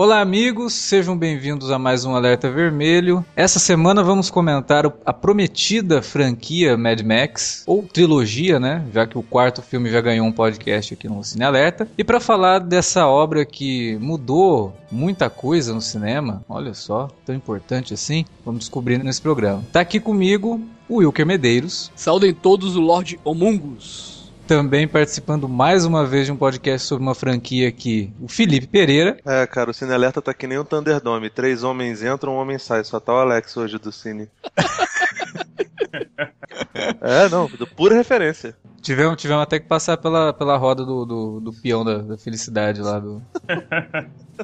Olá, amigos, sejam bem-vindos a mais um Alerta Vermelho. Essa semana vamos comentar a prometida franquia Mad Max, ou trilogia, né? Já que o quarto filme já ganhou um podcast aqui no Cine Alerta. E para falar dessa obra que mudou muita coisa no cinema, olha só, tão importante assim, vamos descobrir nesse programa. Tá aqui comigo o Wilker Medeiros. Saudem todos o Lorde Homungus também participando mais uma vez de um podcast sobre uma franquia aqui, o Felipe Pereira. É, cara, o Cine Alerta tá que nem um Thunderdome. Três homens entram, um homem sai. Só tá o Alex hoje do Cine. é, não, pura referência. Tivemos, tivemos até que passar pela, pela roda do, do, do peão da, da felicidade lá do.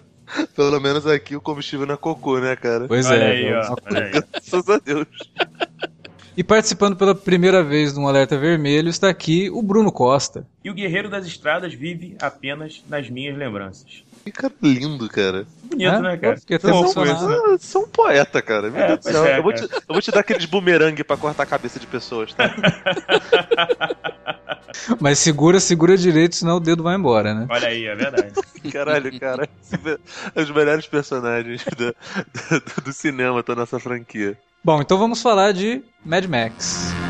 Pelo menos aqui o combustível não é cocô, né, cara? Pois olha é. Aí, ó, olha aí. Graças a Deus. E participando pela primeira vez no Alerta Vermelho está aqui o Bruno Costa. E o Guerreiro das Estradas vive apenas nas minhas lembranças. Que cara lindo, cara. Bonito, é? né, cara? Você é um poeta, cara. Meu é, Deus do céu. É, eu, vou te, eu, vou te, dar aqueles bumerangue pra cortar a cabeça de pessoas, tá? Mas segura, segura direito, senão o dedo vai embora, né? Olha aí, é verdade. Caralho, cara. Os melhores personagens do, do, do cinema estão nessa franquia. Bom, então vamos falar de Mad Max.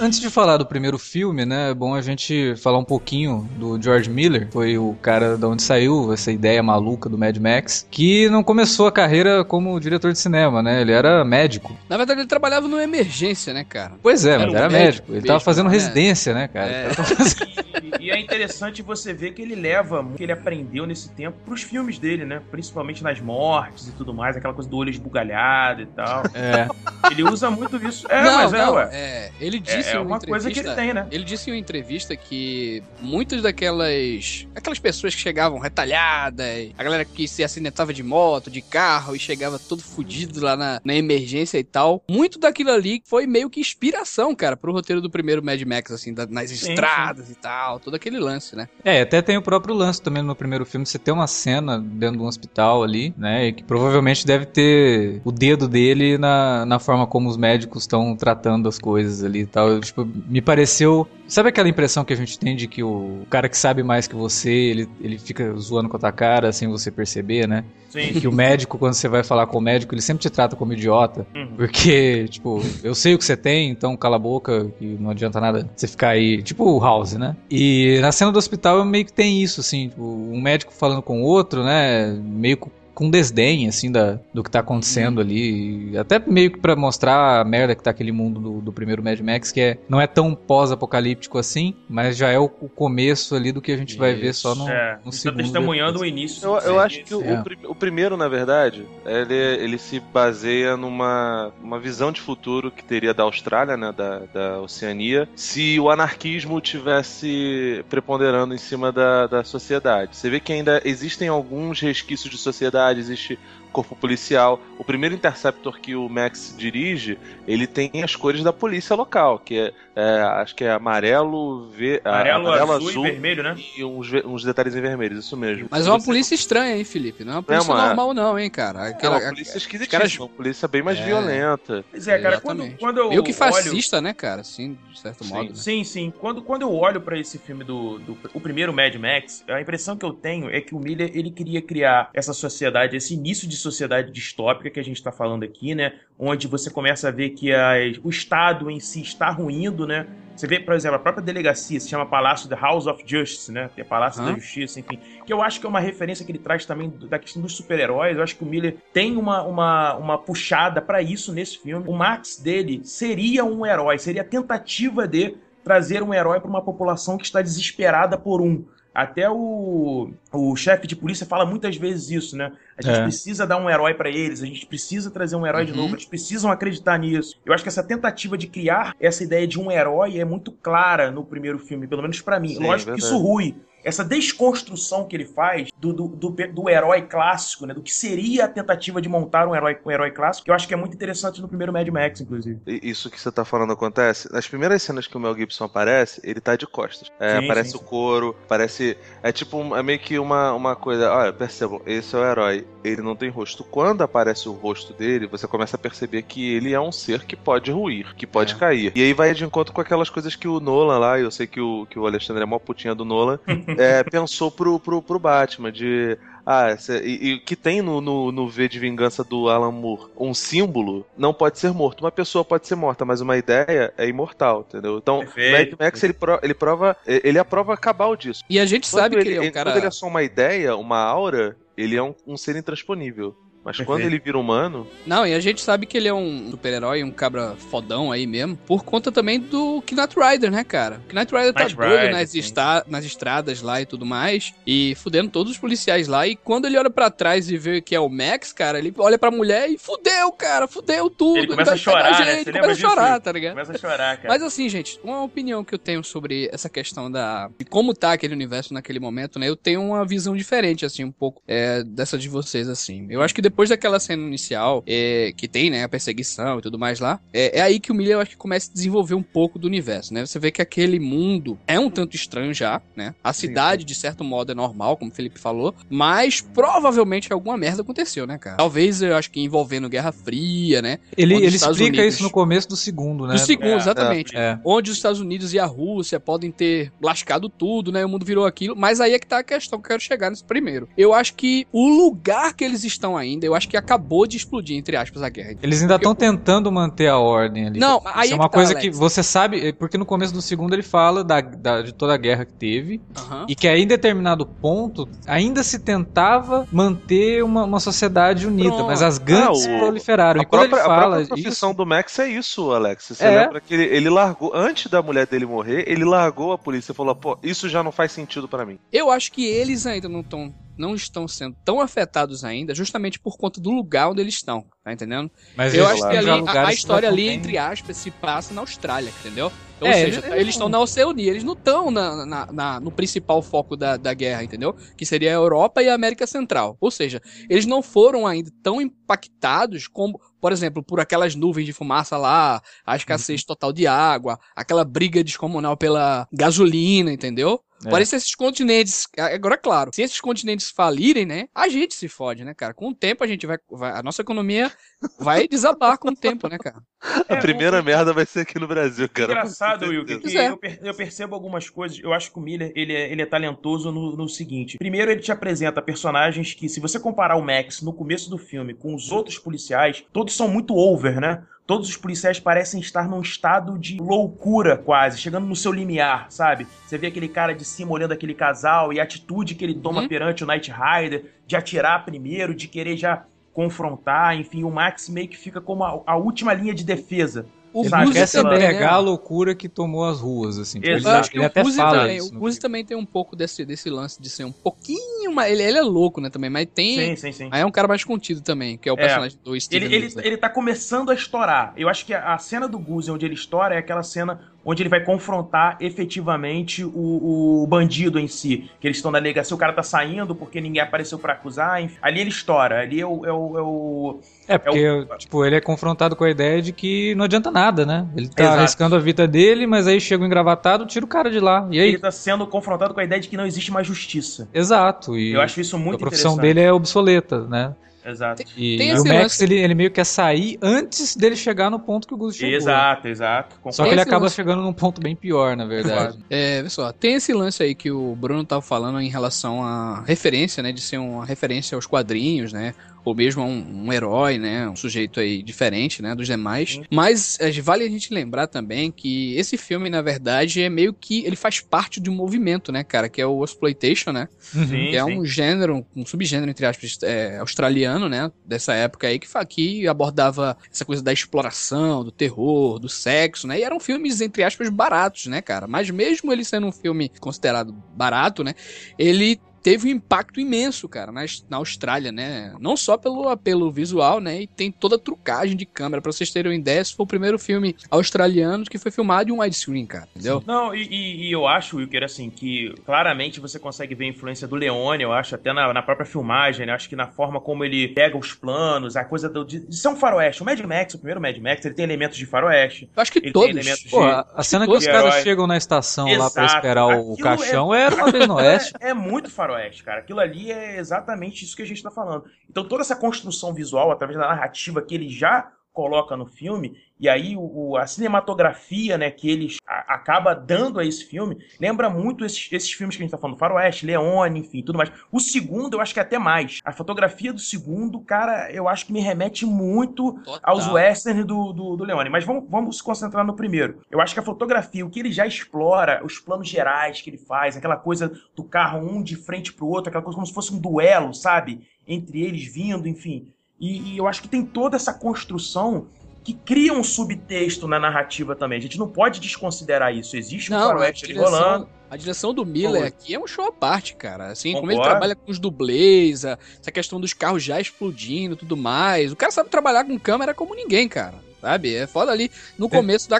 Antes de falar do primeiro filme, né, é bom a gente falar um pouquinho do George Miller, foi o cara da onde saiu essa ideia maluca do Mad Max, que não começou a carreira como diretor de cinema, né? Ele era médico. Na verdade, ele trabalhava no emergência, né, cara? Pois é, era mas um era médico. médico. Ele tava fazendo né? residência, né, cara? É. E, e, é interessante você ver que ele leva o que ele aprendeu nesse tempo pros filmes dele, né? Principalmente nas mortes e tudo mais, aquela coisa do olho esbugalhado e tal. É. Ele usa muito isso. É, não, mas é, não, é, ué. É, ele disse é, é uma coisa que ele tem, né? Ele disse em uma entrevista que muitas daquelas aquelas pessoas que chegavam retalhadas, a galera que se acidentava de moto, de carro e chegava todo fudido lá na, na emergência e tal, muito daquilo ali foi meio que inspiração, cara, pro roteiro do primeiro Mad Max, assim, da, nas sim, estradas sim. e tal, todo aquele lance, né? É, até tem o próprio lance também no primeiro filme, você tem uma cena dentro de um hospital ali, né, e que provavelmente deve ter o dedo dele na, na forma como os médicos estão tratando as coisas ali e tal tipo, me pareceu. Sabe aquela impressão que a gente tem de que o cara que sabe mais que você, ele, ele fica zoando com a tua cara sem você perceber, né? Sim. Que o médico, quando você vai falar com o médico, ele sempre te trata como idiota. Uhum. Porque, tipo, eu sei o que você tem, então cala a boca, que não adianta nada você ficar aí. Tipo o House, né? E na cena do hospital meio que tem isso, assim, tipo, um médico falando com o outro, né? Meio com desdém, assim, da, do que tá acontecendo uhum. ali. Até meio que pra mostrar a merda que tá aquele mundo do, do primeiro Mad Max, que é, não é tão pós-apocalíptico assim, mas já é o, o, começo ali do que a gente Isso. vai ver só no, é, no tá segundo. Tá testemunhando o início. Eu, eu acho que é. o, o, primeiro, na verdade, ele, ele se baseia numa uma visão de futuro que teria da Austrália, né, da, da Oceania, se o anarquismo tivesse preponderando em cima da, da sociedade. Você vê que ainda existem alguns resquícios de sociedade existe corpo policial. O primeiro Interceptor que o Max dirige, ele tem as cores da polícia local, que é, é acho que é amarelo, ve amarelo, amarelo azul, azul, e vermelho, né? E uns, uns detalhes em vermelho, isso mesmo. Mas é uma polícia estranha, hein, Felipe? Não é uma polícia é uma... normal, não, hein, cara? Aquela, é uma polícia esquisitíssima, caras... uma polícia bem mais é... violenta. Pois é, cara, quando, quando eu Meio que fascista, olho... né, cara? Assim, de certo sim. modo. Né? Sim, sim. Quando, quando eu olho para esse filme do, do o primeiro Mad Max, a impressão que eu tenho é que o Miller, ele queria criar essa sociedade, esse início de sociedade distópica que a gente está falando aqui, né? Onde você começa a ver que as, o Estado em si está ruindo, né? Você vê, por exemplo, a própria delegacia se chama Palácio The House of Justice, né? Que é Palácio da Justiça, enfim. Que eu acho que é uma referência que ele traz também da questão dos super-heróis. Eu acho que o Miller tem uma, uma, uma puxada para isso nesse filme. O Max dele seria um herói, seria a tentativa de trazer um herói para uma população que está desesperada por um. Até o, o chefe de polícia fala muitas vezes isso, né? A gente é. precisa dar um herói para eles, a gente precisa trazer um herói uhum. de novo, eles precisam acreditar nisso. Eu acho que essa tentativa de criar essa ideia de um herói é muito clara no primeiro filme, pelo menos para mim. Sim, Lógico é que isso rui essa desconstrução que ele faz do, do, do, do, herói clássico, né? Do que seria a tentativa de montar um herói, um herói clássico, que eu acho que é muito interessante no primeiro Mad Max, inclusive. Isso que você tá falando acontece. Nas primeiras cenas que o Mel Gibson aparece, ele tá de costas. É, sim, aparece sim, o couro, parece. É tipo, é meio que uma, uma coisa. Olha, percebam, esse é o herói. Ele não tem rosto. Quando aparece o rosto dele, você começa a perceber que ele é um ser que pode ruir, que pode é. cair. E aí vai de encontro com aquelas coisas que o Nolan lá, eu sei que o, que o Alexandre é mó putinha do Nolan, é, pensou pro, pro, pro Batman, de ah, e, e, que tem no, no, no, V de Vingança do Alan Moore um símbolo, não pode ser morto. Uma pessoa pode ser morta, mas uma ideia é imortal, entendeu? Então, Perfeito. Mad Max ele, pro, ele prova, ele aprova cabal disso. E a gente quando sabe ele, que ele é um cara. Quando ele é só uma ideia, uma aura, ele é um, um ser intransponível. Mas Perfeito. quando ele vira humano. Não, e a gente sabe que ele é um super-herói, um cabra fodão aí mesmo, por conta também do Knight Rider, né, cara? O Knight Rider tá Knight doido Rider, nas, esta nas estradas lá e tudo mais, e fudendo todos os policiais lá. E quando ele olha para trás e vê que é o Max, cara, ele olha pra mulher e fudeu, cara, fudeu tudo. Ele começa ele a chorar, né? Gente, começa a chorar, tá ligado? Começa a chorar, cara. Mas assim, gente, uma opinião que eu tenho sobre essa questão da. de como tá aquele universo naquele momento, né? Eu tenho uma visão diferente, assim, um pouco é, dessa de vocês, assim. Eu acho que depois daquela cena inicial, é, que tem, né, a perseguição e tudo mais lá, é, é, aí que o Miller, eu acho que começa a desenvolver um pouco do universo, né? Você vê que aquele mundo é um tanto estranho já, né? A cidade, de certo modo, é normal, como o Felipe falou, mas provavelmente alguma merda aconteceu, né, cara? Talvez, eu acho que envolvendo Guerra Fria, né? Ele, ele explica Unidos... isso no começo do segundo, né? Do segundo, é, exatamente. É. Onde os Estados Unidos e a Rússia podem ter lascado tudo, né? O mundo virou aquilo, mas aí é que tá a questão que eu quero chegar nesse primeiro. Eu acho que o lugar que eles estão ainda, eu acho que acabou de explodir, entre aspas, a guerra. Eles ainda estão tentando manter a ordem ali. Não, aí Isso é, é uma tá, coisa Alex. que você sabe, é, porque no começo do segundo ele fala da, da de toda a guerra que teve uhum. e que aí, em determinado ponto ainda se tentava manter uma, uma sociedade unida, Pronto. mas as gangues ah, proliferaram. A, e quando própria, ele fala, a profissão isso... do Max é isso, Alex. Você é. lembra que ele, ele, largou, antes da mulher dele morrer, ele largou a polícia e falou: pô, isso já não faz sentido para mim. Eu acho que eles ainda não estão não estão sendo tão afetados ainda, justamente por conta do lugar onde eles estão, tá entendendo? Mas eu acho que ali, a, a história ali, entre aspas, se passa na Austrália, entendeu? Ou é, seja, eles, eles estão na Oceania, eles não estão na, na, na, no principal foco da, da guerra, entendeu? Que seria a Europa e a América Central. Ou seja, eles não foram ainda tão impactados como, por exemplo, por aquelas nuvens de fumaça lá, a escassez uhum. total de água, aquela briga descomunal pela gasolina, entendeu? É. Parece esses continentes. Agora, claro, se esses continentes falirem, né? A gente se fode, né, cara? Com o tempo a gente vai. vai a nossa economia vai desabar com o tempo, né, cara? A é, primeira merda vai ser aqui no Brasil, cara. Engraçado, Will, que é. eu, eu, percebo algumas coisas. Eu acho que o Miller ele é, ele é talentoso no, no seguinte: primeiro, ele te apresenta personagens que, se você comparar o Max no começo do filme com os outros policiais, todos são muito over, né? Todos os policiais parecem estar num estado de loucura, quase, chegando no seu limiar, sabe? Você vê aquele cara de cima olhando aquele casal e a atitude que ele toma uhum. perante o Night Rider, de atirar primeiro, de querer já confrontar, enfim, o Max meio que fica como a, a última linha de defesa. O Guzi quer se pegar a loucura que tomou as ruas, assim. Tipo, ele, ele até fala também, isso. O Guzi também tem um pouco desse, desse lance de ser um pouquinho mais... Ele, ele é louco, né, também, mas tem... Sim, sim, sim. Aí é um cara mais contido também, que é o é, personagem do Steve ele, ele, ele tá começando a estourar. Eu acho que a, a cena do Guzi onde ele estoura é aquela cena onde ele vai confrontar efetivamente o, o bandido em si. Que eles estão na delegacia, o cara tá saindo porque ninguém apareceu para acusar. Enfim. Ali ele estoura, ali é o. É, o, é, o, é porque, é o... tipo, ele é confrontado com a ideia de que não adianta nada, né? Ele tá Exato. arriscando a vida dele, mas aí chega o um engravatado, tira o cara de lá. E aí? Ele tá sendo confrontado com a ideia de que não existe mais justiça. Exato. E Eu acho isso muito A profissão dele é obsoleta, né? Exato. E, e o Max, ele, ele meio que quer sair antes dele chegar no ponto que o Gus chegou. Exato, exato. Só que ele acaba lance... chegando num ponto bem pior, na verdade. é, pessoal, tem esse lance aí que o Bruno tava falando em relação à referência, né? De ser uma referência aos quadrinhos, né? Ou mesmo um, um, herói, né? Um sujeito aí diferente, né? Dos demais. Uhum. Mas é, vale a gente lembrar também que esse filme, na verdade, é meio que ele faz parte de um movimento, né, cara? Que é o exploitation, né? Uhum. que é um gênero, um subgênero entre aspas é, australiano, né? Dessa época aí que que abordava essa coisa da exploração, do terror, do sexo, né? E eram filmes entre aspas baratos, né, cara? Mas mesmo ele sendo um filme considerado barato, né? Ele teve um impacto imenso, cara, na, na Austrália, né? Não só pelo apelo visual, né? E tem toda a trucagem de câmera. Pra vocês terem uma ideia, esse foi o primeiro filme australiano que foi filmado em um widescreen, cara. Entendeu? Não, e, e, e eu acho, Wilker, assim, que claramente você consegue ver a influência do Leone, eu acho, até na, na própria filmagem, né? Acho que na forma como ele pega os planos, a coisa do, de, de ser um faroeste. O Mad Max, o primeiro Mad Max, ele tem elementos de faroeste. Eu acho que ele todos. Tem elementos Pô, de, a, a cena que os caras chegam na estação lá pra Exato. esperar o Aquilo caixão é- é uma vez no oeste. É, é muito faroeste, cara. Aquilo ali é exatamente isso que a gente tá falando. Então toda essa construção visual, através da narrativa que ele já coloca no filme, e aí o, a cinematografia, né, que ele a- acaba dando a esse filme, lembra muito esses, esses filmes que a gente tá falando, Faroeste, Leone, enfim, tudo mais. O segundo, eu acho que é até mais. A fotografia do segundo, cara, eu acho que me remete muito Total. aos westerns do, do, do Leone. Mas vamos, vamos se concentrar no primeiro. Eu acho que a fotografia, o que ele já explora, os planos gerais que ele faz, aquela coisa do carro um de frente pro outro, aquela coisa como se fosse um duelo, sabe? Entre eles vindo, enfim. E, e eu acho que tem toda essa construção que cria um subtexto na narrativa também. A gente não pode desconsiderar isso. Existe um Não, a faroeste ali rolando. direção, a direção do Miller aqui é um show à parte, cara. Assim, como ele trabalha com os dublês, a- essa questão dos carros já explodindo e tudo mais. O cara sabe trabalhar com câmera como ninguém, cara. Sabe? É foda ali no começo da.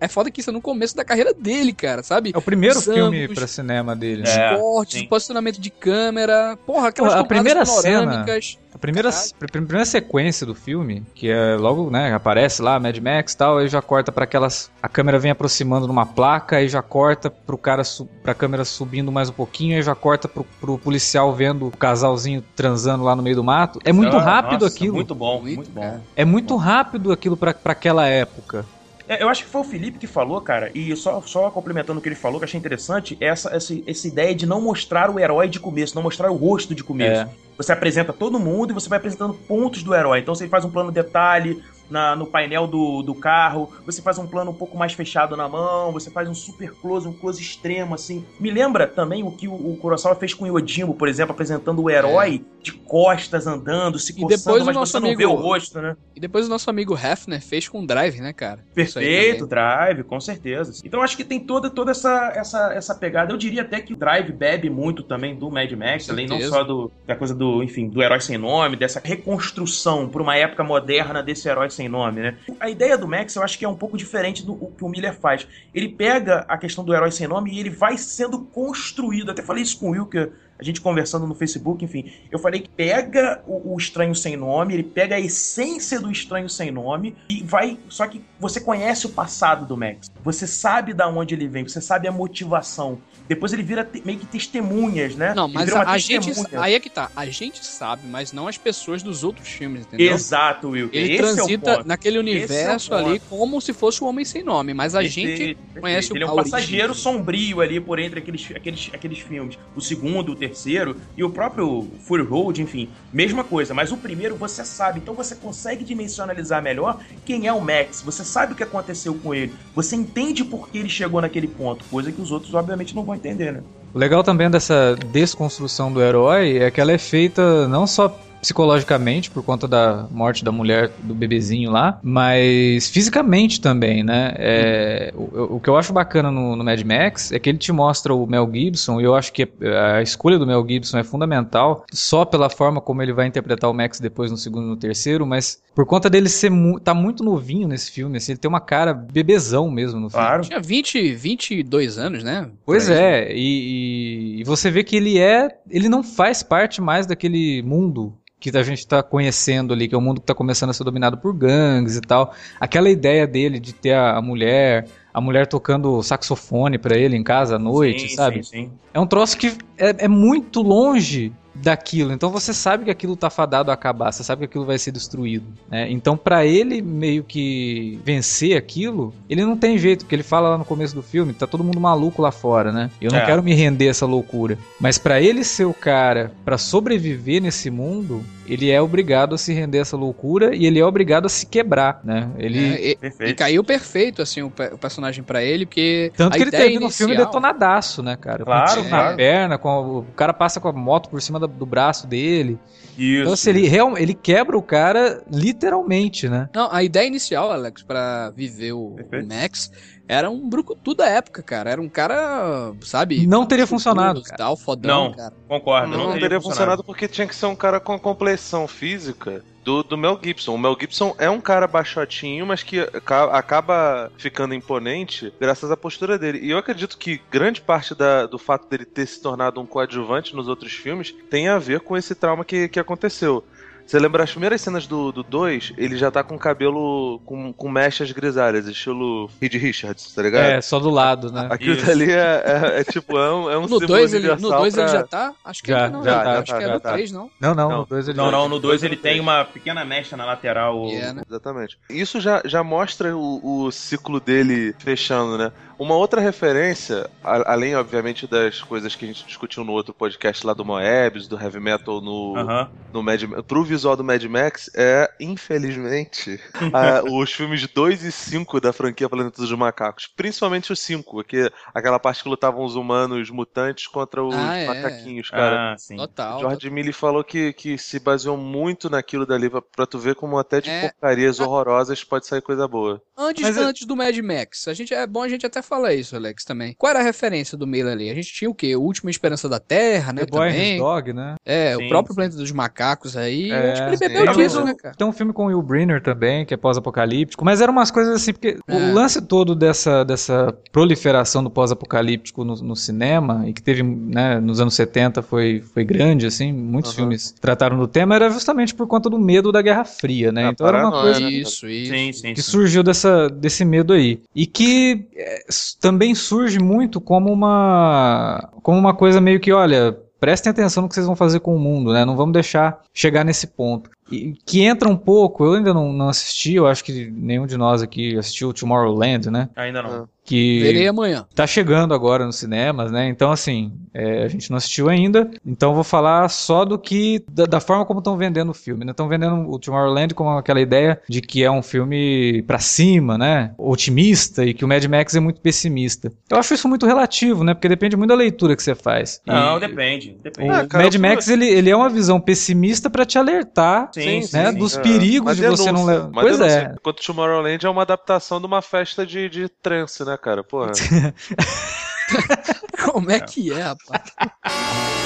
É foda que isso é no começo da carreira dele, cara, sabe? É o primeiro Os filme pra cinema dele. né? Os É, cortes, sim. o posicionamento de câmera. Porra, aquelas Pô, a primeira cena- panorâmicas. A primeira, a primeira sequência do filme, que é logo, né, aparece lá, Mad Max e tal, aí já corta pra aquelas. A câmera vem aproximando numa placa, aí já corta pro cara, pra câmera subindo mais um pouquinho, aí já corta pro, pro policial vendo o casalzinho transando lá no meio do mato. É muito Ah, rápido nossa, aquilo. Muito bom, Muito, muito, bom. É muito rápido aquilo pra aquela época. É, eu acho que foi o Felipe que falou, cara, e só, só complementando o que ele falou, que achei interessante, essa, essa, essa ideia de não mostrar o herói de começo, não mostrar o rosto de começo. É. Você apresenta todo mundo e você vai apresentando pontos do herói. Então você faz um plano detalhe na, no painel do, do carro, você faz um plano um pouco mais fechado na mão, você faz um super close, um close extremo, assim. Me lembra também o que o, o Kurosawa fez com o Yojimbo, por exemplo, apresentando o herói de costas andando, se E coçando, depois o mas nosso você não amigo- vê o rosto, né? E depois o nosso amigo Hefner fez com o Drive, né, cara? Perfeito. Drive, com certeza. Então acho que tem toda, toda essa, essa, essa pegada. Eu diria até que o Drive bebe muito também do Mad Max, além não só do, da coisa do, enfim, do herói sem nome, dessa reconstrução para uma época moderna desse herói sem nome, né? A ideia do Max eu acho que é um pouco diferente do que o Miller faz. Ele pega a questão do herói sem nome e ele vai sendo construído. Até falei isso com o que a gente conversando no Facebook, enfim. Eu falei que pega o, o estranho sem nome, ele pega a essência do estranho sem nome e vai. Só que você conhece o passado do Max. Você sabe da onde ele vem, você sabe a motivação. Depois ele vira meio que testemunhas, né? Não, Ele mas a, a gente. Aí é que tá. A gente sabe, mas não as pessoas dos outros filmes, entendeu? Exato, Will. Ele Esse é transita ponto. naquele universo Esse é ali como se fosse o Homem Sem Nome, mas a gente Perfeito, conhece perfeito. o- Ele é um origem. passageiro sombrio ali por entre aqueles, aqueles, aqueles filmes. O segundo, o terceiro e o próprio Fury Road, enfim, mesma coisa. Mas o primeiro você sabe, então você consegue dimensionalizar melhor quem é o Max. Você sabe o que aconteceu com ele. Você entende por que ele chegou naquele ponto, coisa que os outros obviamente não vão entender, né? O legal também dessa desconstrução do herói é que ela é feita não só psicologicamente por conta da morte da mulher do bebezinho lá, mas fisicamente também, né? É, o, o que eu acho bacana no, no Mad Max é que ele te mostra o Mel Gibson e eu acho que a escolha do Mel Gibson é fundamental só pela forma como ele vai interpretar o Max depois no segundo e no terceiro, mas por conta dele ser mu tá muito novinho nesse filme, assim, ele tem uma cara bebezão mesmo no filme. Claro. Tinha 20, 22 anos, né? Pois é, e, e- e você vê que ele é. Ele não faz parte mais daquele mundo que a gente tá conhecendo ali, que é o mundo que tá começando a ser dominado por gangues e tal. Aquela ideia dele de ter a, mulher, a mulher tocando saxofone pra ele em casa à noite, Sim, sabe? Sim, sim. É um troço que é, é muito longe daquilo. Então você sabe que aquilo tá fadado a acabar, você sabe que aquilo vai ser destruído. né? Então pra ele meio que vencer aquilo, ele não tem jeito, porque ele fala lá no começo do filme, tá todo mundo maluco lá fora, né? Eu não É. quero me render a essa loucura. Mas pra ele ser o cara pra sobreviver nesse mundo, ele é obrigado a se render a essa loucura e ele é obrigado a se quebrar, né? Ele É, e- e, caiu perfeito, assim, o, o personagem pra ele, porque. Tanto a que ele ideia teve no filme inicial- detonadaço, né, cara? Com Claro, tiro na perna, com a- o cara passa com a moto por cima da- do braço dele. Isso. Então, assim, ele, real, ele quebra o cara literalmente, né? Não, a ideia inicial, Alex, pra viver o, o Max era um brucutu da época, cara. Era um cara, sabe? Não teria funcionado, cara. Tal, fodão, Não. cara. Concordo, Não, não, teria, teria funcionado porque tinha que ser um cara com a complexão física do, do Mel Gibson. O Mel Gibson é um cara baixotinho, mas que aca- acaba ficando imponente graças à postura dele. E eu acredito que grande parte da- do fato dele ter se tornado um coadjuvante nos outros filmes tem a ver com esse trauma que, que aconteceu. Você lembra as primeiras cenas do 2, ele já tá com cabelo com, com mechas grisalhas, estilo Reed Richards, tá ligado? É, só do lado, né? Aquilo Isso. dali é, é- é tipo, é um, é um No 2 ele, no universal dois ele pra- já tá? Acho que Já, ainda não. já né? tá, Acho já que é tá, no tá. 3, não. Não, não, Não. no dois ele Não, já- não, no 2 dois ele tem uma pequena mecha na lateral. o- É, né? Exatamente. Isso já, já mostra o, o ciclo dele fechando, né? Uma outra referência, a- além, obviamente, das coisas que a gente discutiu no outro podcast lá do Moebius, do Heavy Metal no, Aham. no Mad pro visual do Mad Max, é, infelizmente, a- os filmes 2 e 5 da franquia Planeta dos Macacos. Principalmente o 5, que aquela parte que lutavam os humanos mutantes contra os Ah, é. macaquinhos, cara. Ah, sim. Total. George Miller falou que, que se baseou muito naquilo dali pra, pra tu ver como até de É. porcarias horrorosas pode sair coisa boa. Antes, Mas é- antes do Mad Max, a gente, é bom a gente até falar isso, Alex, também. Qual era a referência do Miller ali? A gente tinha o quê? O Última Esperança da Terra, né? The Boy and His também. Dog, né? É, Sim, o próprio sim. Planeta dos Macacos aí. É, acho que ele sim. bebeu Tem disso, né, cara? Tem um filme com o Will Brenner também, que é pós-apocalíptico, mas eram umas coisas assim, porque É. o lance todo dessa, dessa proliferação do pós-apocalíptico no, no cinema, e que teve, né, nos anos 70 foi, foi grande, assim, muitos Aham. filmes trataram do tema, era justamente por conta do medo da Guerra Fria, né? A então era uma coisa né? Isso, isso. Sim, sim, que sim. surgiu dessa, desse medo aí. E que s- também surge muito como uma, como uma coisa meio que, olha, prestem atenção no que vocês vão fazer com o mundo, né? Não vamos deixar chegar nesse ponto. E, que entra um pouco, eu ainda não, não assisti, eu acho que nenhum de nós aqui assistiu Tomorrowland, né? Ainda não. Que Verei amanhã. tá chegando agora nos cinemas, né? Então, assim, é, a gente não assistiu ainda. Então, eu vou falar só do que. da, da forma como estão vendendo o filme, né? Estão vendendo o Tomorrowland como aquela ideia de que é um filme pra cima, né? Otimista e que o Mad Max é muito pessimista. Eu acho isso muito relativo, né? Porque depende muito da leitura que você faz. Não, E depende. O Depende. Ah, cara, Mad eu- Max, ele, ele é uma visão pessimista pra te alertar. Sim, sim, né, sim. dos É, perigos mas de você não denúncia, levar. mas Pois denúncia. é. Enquanto Tomorrowland é uma adaptação de uma festa de, de trance, né, cara? Porra. Como é que é, rapaz?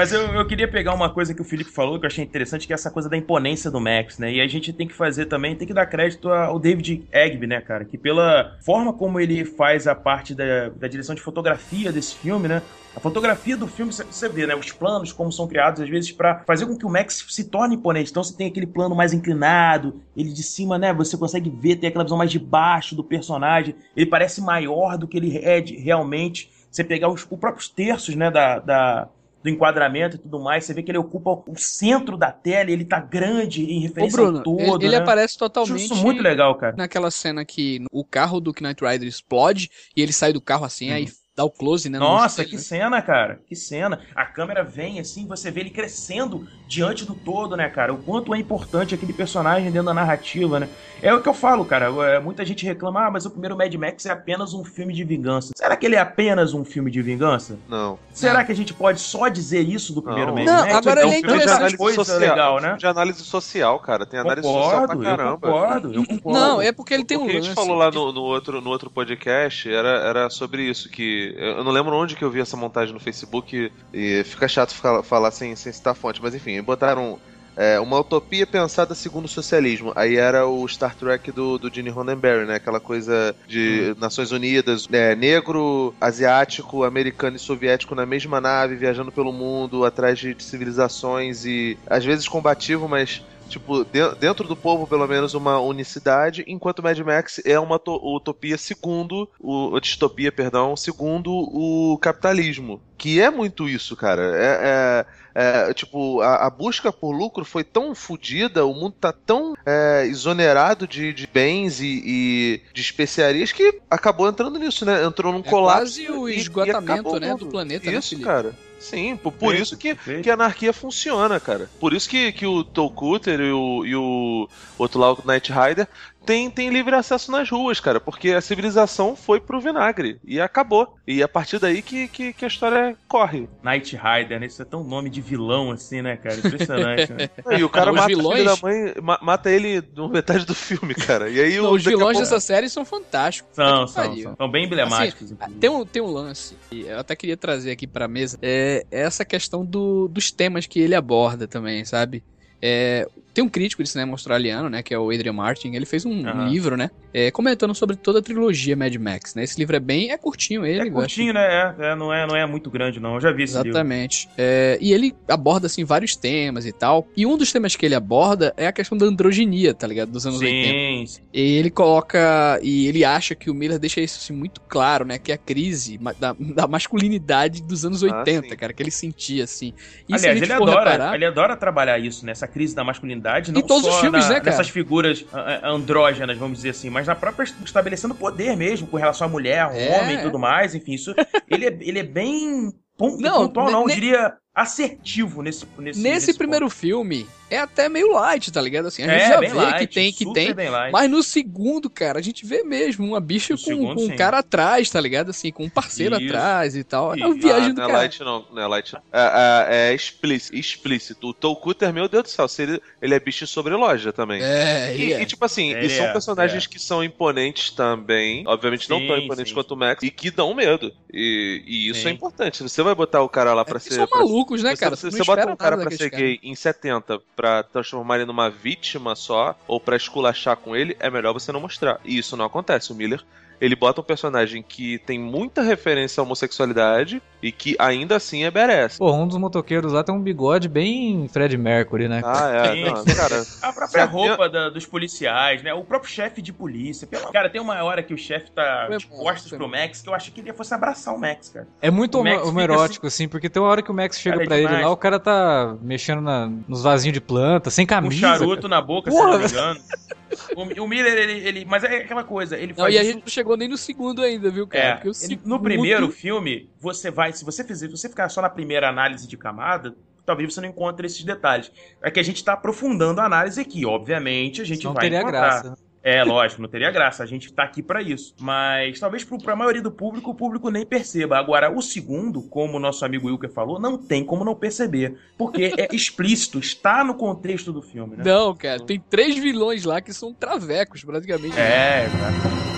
Mas eu, eu queria pegar uma coisa que o Felipe falou que eu achei interessante, que é essa coisa da imponência do Max, né? E a gente tem que fazer também, tem que dar crédito ao David Egbe, né, cara? Que pela forma como ele faz a parte da, da direção de fotografia desse filme, né? A fotografia do filme, você- vê, né? Os planos, como são criados, às vezes, pra fazer com que o Max se torne imponente. Então você tem aquele plano mais inclinado, ele de cima, né? Você consegue ver, tem aquela visão mais de baixo do personagem. Ele parece maior do que ele é de- realmente. Você pegar os, os próprios terços, né? Da, da- do enquadramento e tudo mais, você vê que ele ocupa o centro da tela, e ele tá grande em Ô, referência Bruno, ao todo. ele, né? aparece Acho totalmente. isso muito legal, cara. Naquela cena que o carro do Knight Rider explode e ele sai do carro assim, aí dá o close, né? no. Nossa, que né? cena, cara. Que cena. A câmera vem assim, você vê ele crescendo diante do todo, né, cara? O quanto é importante aquele personagem dentro da narrativa, né? É o que eu falo, cara. É, Muita gente reclama, ah, mas o primeiro Mad Max é apenas um filme de vingança. Será que ele é apenas um filme de vingança? Não. Será que a gente pode só dizer isso do primeiro Não. Mad Não, Max? agora é ele um é filme de análise Coisa social. legal, é né? de análise social, cara. Tem análise social Concordo, pra eu caramba. concordo, eu concordo. Não, é porque ele tem o um que a lance. gente falou lá no, no outro, no outro podcast era, era sobre isso, que eu eu não lembro onde que eu vi essa montagem no Facebook e fica chato ficar, falar sem, sem citar fonte, mas enfim, botaram é, uma utopia pensada segundo o socialismo. Aí era o Star Trek do, do Gene Roddenberry, né? Aquela coisa de Nações Unidas, é, negro, asiático, americano e soviético na mesma nave, viajando pelo mundo, atrás de, de civilizações e às vezes combativo, mas tipo, de- dentro do povo, pelo menos, uma unicidade, enquanto Mad Max é uma to- utopia segundo, o, a distopia, perdão, segundo o capitalismo. Que é muito isso, cara. É, é- é, tipo, a, a busca por lucro foi tão fodida, o mundo tá tão é, exonerado de, de bens e, e de especiarias que acabou entrando nisso, né? Entrou num É colapso. quase o e- e esgotamento, acabou né, do planeta, né, Isso, Felipe? cara. Sim, por, por isso que, que a anarquia funciona, cara. Por isso que, que o Tolkuter e o, e o outro lá, o Knight Rider, tem, tem livre acesso nas ruas, cara, porque a civilização foi pro vinagre e acabou. E é a partir daí que, que, que a história corre. Knight Rider, né? Isso é tão nome de vilão assim, né, cara? Impressionante, né? E o cara mata vilões... filho da mãe, mata ele no metade do filme, cara. E aí Não, os vilões pouco... dessa série são fantásticos. São, são, são, são. bem emblemáticos. Assim, tem, um, tem um lance, eu até queria trazer aqui pra mesa, é essa questão do, dos temas que ele aborda também, sabe? É, tem um crítico de cinema australiano, né, que é o Adrian Martin, ele fez um, uhum. um livro, né, é, comentando sobre toda a trilogia Mad Max, né? Esse livro é bem, é curtinho ele. É curtinho, né? É, é, não, é, não é muito grande não, eu já vi esse Exatamente. É, e ele aborda, assim, vários temas e tal, e um dos temas que ele aborda é a questão da androginia, tá ligado? Dos anos sim, 80. Sim. E ele coloca, e ele acha que o Miller deixa isso, assim, muito claro, né, que é a crise da, da masculinidade dos anos 80, ah, cara, que ele sentia, assim. E Aliás, ele adora, reparar... ele adora trabalhar isso, né, essa crise da masculinidade, não em todos só os filmes, na, né, cara? nessas figuras andrógenas, vamos dizer assim, mas na própria estabelecendo poder mesmo com relação à mulher, é. homem e tudo mais, enfim, isso ele é, ele é bem ponto, não, pontual, não, diria assertivo nesse nesse, nesse, nesse primeiro ponto. filme é até meio light, tá ligado? Assim, a gente é, já vê light, que tem, que tem. Mas no segundo, cara, a gente vê mesmo uma bicha com, segundo, com um cara atrás, tá ligado? Assim, com um parceiro Isso. atrás e tal. É uma viagem ah, do não cara. É light, não, não é light. É, é, é explícito, explícito. O Tolkuter, meu Deus do céu, se ele, ele é bicho sobre loja também. É, e, é. e tipo assim, e são é, personagens é. que são imponentes também. Obviamente sim, não tão imponentes sim. quanto o Max. E que dão medo. E, e isso sim. é importante. Você vai botar o cara lá pra ser. São malucos, né, cara? Você, você bota um cara pra ser gay em 70 pra transformar ele numa vítima só, ou pra esculachar com ele, é melhor você não mostrar. E isso não acontece. O Miller ele bota um personagem que tem muita referência à homossexualidade e que ainda assim é badass. Pô, um dos motoqueiros lá tem um bigode bem Fred Mercury, né? Ah, é. Não, cara, a própria roupa da, dos policiais, né? O próprio chefe de polícia. Pela... Cara, tem uma hora que o chefe tá de costas pro Max que eu achei que ele fosse abraçar o Max, cara. É muito homerótico, assim... assim, porque tem uma hora que o Max chega cara, é pra demais. ele lá, o cara tá mexendo na, nos vasinhos de planta, sem camisa. Um charuto cara. na boca, Porra. se não me engano. O, o Miller, ele, ele, Mas é aquela coisa, ele faz. Não, e a gente não chegou nem no segundo ainda, viu, cara? É, segundo... No primeiro filme, você vai. Se você fizer, se você ficar só na primeira análise de camada, talvez você não encontre esses detalhes. É que a gente tá aprofundando a análise aqui. Obviamente, a gente não vai teria encontrar. Graça. É, lógico, não teria graça. A gente tá aqui para isso. Mas talvez pro, pra maioria do público, o público nem perceba. Agora, o segundo, como o nosso amigo Wilker falou, não tem como não perceber. Porque é explícito, está no contexto do filme, né? Não, cara, tem três vilões lá que são travecos, praticamente. É, cara.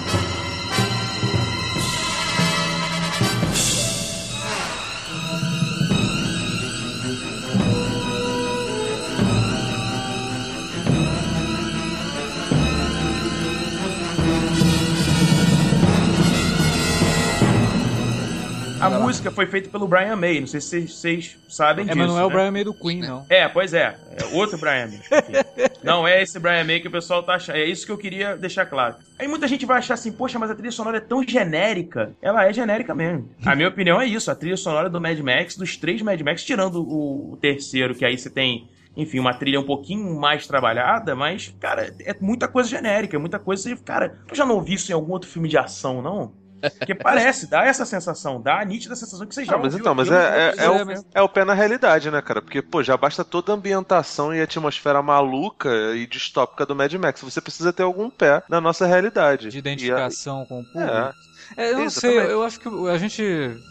A música foi feita pelo Brian May, não sei se vocês sabem é, disso. É, mas não é né? o Brian May do Queen, não. É, pois é. É outro Brian May. não é esse Brian May que o pessoal tá achando. É isso que eu queria deixar claro. Aí muita gente vai achar assim, poxa, mas a trilha sonora é tão genérica. Ela é genérica mesmo. A minha opinião é isso. A trilha sonora do Mad Max, dos três Mad Max, tirando o, o terceiro, que aí você tem enfim, uma trilha um pouquinho mais trabalhada, mas, cara, é muita coisa genérica, é muita coisa. Cara, eu já não ouvi isso em algum outro filme de ação, não? Porque parece, dá essa sensação, dá a nítida sensação que você já ah, mas então, mas é, é, é, o, é o pé na realidade, né, cara? Porque, pô, já basta toda a ambientação e atmosfera maluca e distópica do Mad Max. Você precisa ter algum pé na nossa realidade. De identificação a... com o público. É. É, eu não sei, eu acho que a gente,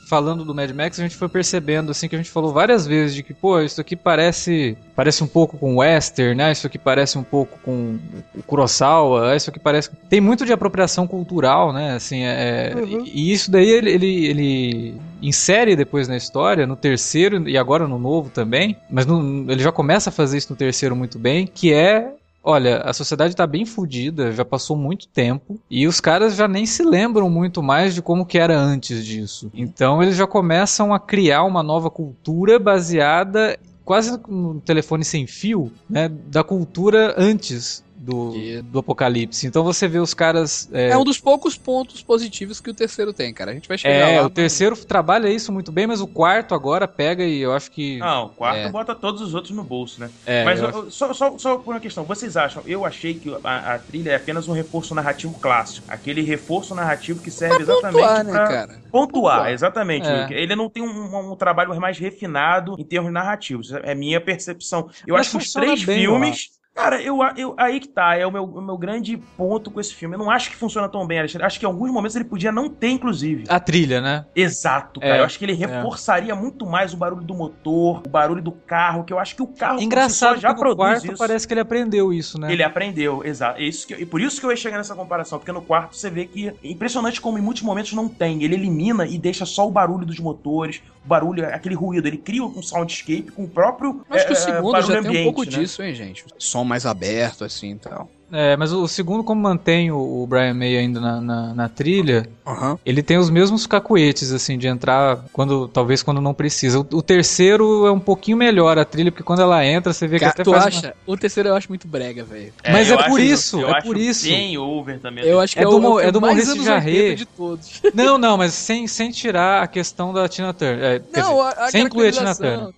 falando do Mad Max, a gente foi percebendo, assim, que a gente falou várias vezes de que, pô, isso aqui parece parece um pouco com Western, né? Isso aqui parece um pouco com o Kurosawa, isso aqui parece... Tem muito de apropriação cultural, né? Assim, é... Uhum. E isso daí ele, ele, ele, insere depois na história, no terceiro e agora no novo também, mas no, ele já começa a fazer isso no terceiro muito bem, que é Olha, a sociedade tá bem fodida, já passou muito tempo, e os caras já nem se lembram muito mais de como que era antes disso. Então eles já começam a criar uma nova cultura baseada quase no telefone sem fio, né, da cultura antes do, do Apocalipse. Então você vê os caras. É, É um dos poucos pontos positivos que o terceiro tem, cara. A gente vai chegar é, lá. o mas- terceiro trabalha isso muito bem, mas o quarto agora pega e eu acho que. Não, o quarto É. bota todos os outros no bolso, né? é, Mas eu só, só, só por uma questão, vocês acham? Eu achei que a, a trilha é apenas um reforço narrativo clássico. Aquele reforço narrativo que serve exatamente Pontuar, né, pra cara? pontuar. Pontuar. Exatamente. É. Ele não tem um, um trabalho mais refinado em termos narrativos. É minha percepção. Eu Mas acho que os três bem, filmes. Cara, eu, eu, aí que tá, é o meu, o meu grande ponto com esse filme. Eu não acho que funciona tão bem, Alexandre. Acho que em alguns momentos ele podia não ter, inclusive. A trilha, né? Exato, cara. É, eu acho que ele reforçaria muito mais o barulho do motor, o barulho do carro, que eu acho que o carro si Engraçado só já produz quarto isso. parece que ele aprendeu isso, né? Ele aprendeu, exato. É Isso que, e por isso que eu ia chegar nessa comparação, porque no quarto você vê que é impressionante como em muitos momentos não tem. Ele elimina e deixa só o barulho dos motores, o barulho, aquele ruído. Ele cria um soundscape com o próprio Acho que o é, segundo barulho já tem um pouco né? disso, hein, gente? Som mais aberto, assim e tal. É, mas o, segundo, como mantém o, Brian May ainda na, na, na trilha, Aham. ele tem os mesmos cacuetes, assim, de entrar quando talvez quando não precisa. O, o terceiro é um pouquinho melhor a trilha, porque quando ela entra, você vê que até tu faz acha? O terceiro eu acho muito brega, velho. Mas é eu por isso, eu é acho por isso. Bem over também. Eu acho que É é, do o, é é do mais Maurice anos Jarret. 80 de todos. uma... Não, não, mas sem, sem tirar a questão da Tina Turner. É, Não, dizer, a, a sem incluir a Tina Turner.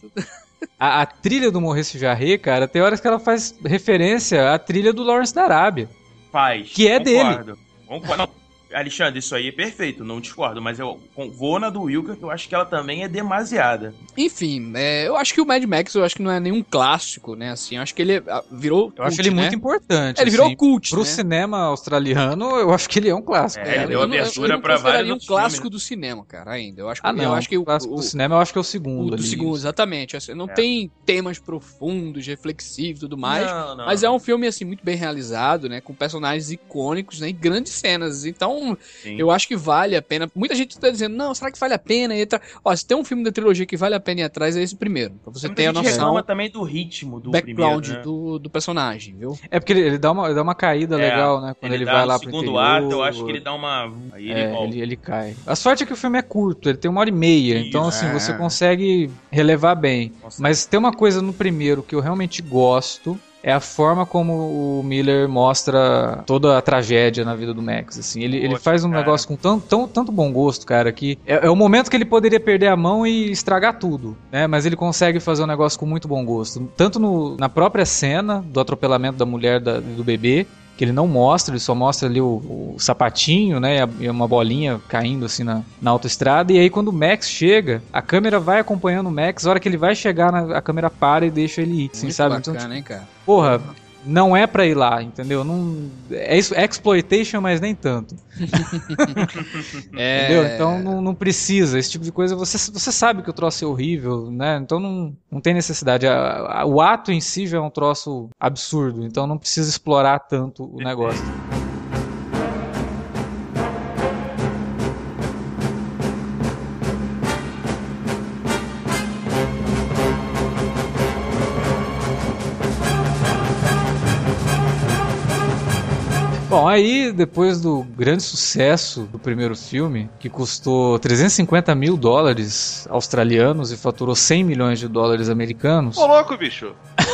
A, a trilha do Maurice Jarret, cara, tem horas que ela faz referência à trilha do Lawrence da Arábia. Faz. Que é concordo. Concordo. Não, Alexandre, isso aí é perfeito, não discordo, mas eu com- vou na do Wilker, que eu acho que ela também é demasiada. Enfim, é, eu acho que o Mad Max eu acho que não é nenhum clássico, né? Assim, eu acho que ele ah, virou. Eu acho cult, ele né? muito importante. É, ele virou assim. cult, Pro né? cinema australiano, eu acho que ele é um clássico. É, ele eu deu abertura pra vários um clássico filmes, do cinema, cara, ainda. Eu acho que, Ah, não. eu acho que o, clássico o- do cinema eu acho que é o segundo o do ali. segundo, exatamente. assim, não É. tem temas profundos, reflexivos e tudo mais. Não, não. Mas é um filme, assim, muito bem realizado, né? Com personagens icônicos, né? E grandes cenas. Então, Sim. eu acho que vale a pena. Muita gente tá dizendo, não, será que vale a pena? E tá... Ó, se tem um filme da trilogia que vale a pena ir atrás, é esse primeiro. Pra você ter a noção reclama também do ritmo do background primeiro, né? do, do personagem, viu? É porque ele, ele dá, uma, ele dá uma caída É, legal, né? Quando ele, dá vai lá pro segundo interior. ato, eu acho que ele dá uma... Aí ele É, ele, ele cai. A sorte é que o filme é curto, ele tem uma hora e meia, Isso, então assim, é. você consegue relevar bem. Nossa. Mas tem uma coisa no primeiro que eu realmente gosto, é a forma como o Miller mostra toda a tragédia na vida do Max, assim. Ele, ele Ótimo, faz um cara. negócio com tão, tão, tanto bom gosto, cara, que é, é o momento que ele poderia perder a mão e estragar tudo, né? Mas ele consegue fazer um negócio com muito bom gosto. Tanto no- na própria cena do atropelamento da mulher da- do bebê, que ele não mostra, ele só mostra ali o, o sapatinho, né, e uma bolinha caindo assim na, na autoestrada, e aí quando o Max chega, a câmera vai acompanhando o Max, a hora que ele vai chegar, na- a câmera para e deixa ele ir, assim, Muito sabe? bacana, Então, hein, cara? porra, não é pra ir lá, entendeu? Não, é isso, é exploitation, mas nem tanto, É... entendeu? Então não, não precisa, esse tipo de coisa, você, você sabe que o troço é horrível, né? Então não, não tem necessidade, A- a- o ato em si já é um troço absurdo, então não precisa explorar tanto o negócio. Bom, aí depois do grande sucesso do primeiro filme, que custou 350 mil dólares australianos e faturou 100 milhões de dólares americanos, Ô, louco, bicho.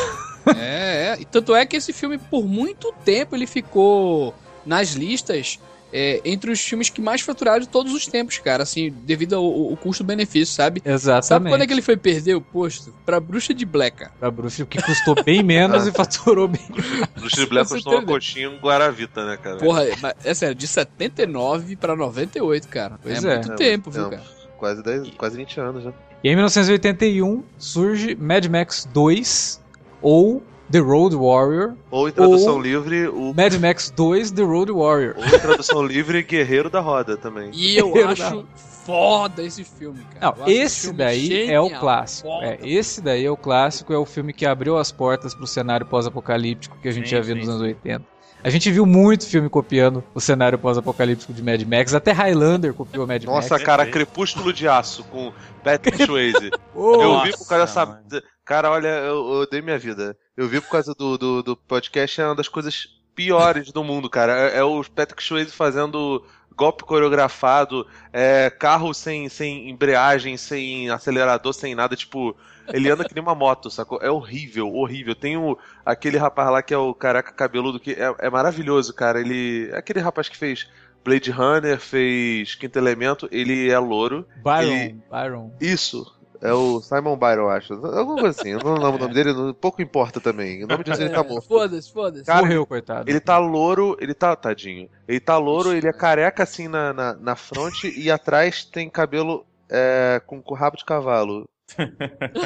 É, é. E tanto é que esse filme, por muito tempo, ele ficou nas listas é, entre os filmes que mais faturaram de todos os tempos, cara. Assim, devido ao, ao custo-benefício, sabe? exatamente, Sabe quando é que ele foi perder o posto? Pra Bruxa de Black. pra bruxa, que custou bem menos e faturou bem. Bruce de Black Você custou uma coxinha e um Guaravita, né, cara? Porra, é, mas é sério, de 79 pra 98, cara. Pois é, é. muito É, tempo, viu, tempo. cara? Quase, 10, quase 20 anos já. E em 1981 surge Mad Max 2 ou The Road Warrior, Ou em tradução Ou- livre, o. Mad Max 2 The Road Warrior. Ou em tradução livre, Guerreiro da Roda também. E eu Guerreiro acho foda esse filme, cara. Não, esse filme daí é o genial, clássico. foda. É, esse daí é o clássico, é o filme que abriu as portas pro cenário pós-apocalíptico que a gente Sim, já viu sim, nos anos sim. 80. A gente viu muito filme copiando o cenário pós-apocalíptico de Mad Max, até Highlander copiou Mad Nossa, Max. cara, Perfeito. Crepúsculo de Aço com Patrick Swayze. Eu vi por causa Nossa, dessa. Cara, olha, eu, eu dei minha vida. Eu vi por causa do, do, do podcast, é uma das coisas piores do mundo, cara. É, é o Patrick Swayze fazendo golpe coreografado, é, carro sem, sem embreagem, sem acelerador, sem nada, tipo. Ele anda que nem uma moto, sacou? É horrível, horrível. Tem o, aquele rapaz lá que é o careca cabeludo, que é, é maravilhoso, cara. Ele. É aquele rapaz que fez Blade Runner, fez Quinto Elemento, ele é louro. Byron, ele... Byron. Isso. É o Simon Byron, acho. Alguma coisa assim. Eu não lembro o nome dele, pouco importa também. O nome diz ele tá morto. Foda-se, foda-se. Morreu, coitado. Ele tá louro, ele tá. Tadinho. Ele tá louro, ele é careca assim na, na, na fronte e atrás tem cabelo é, com, com rabo de cavalo.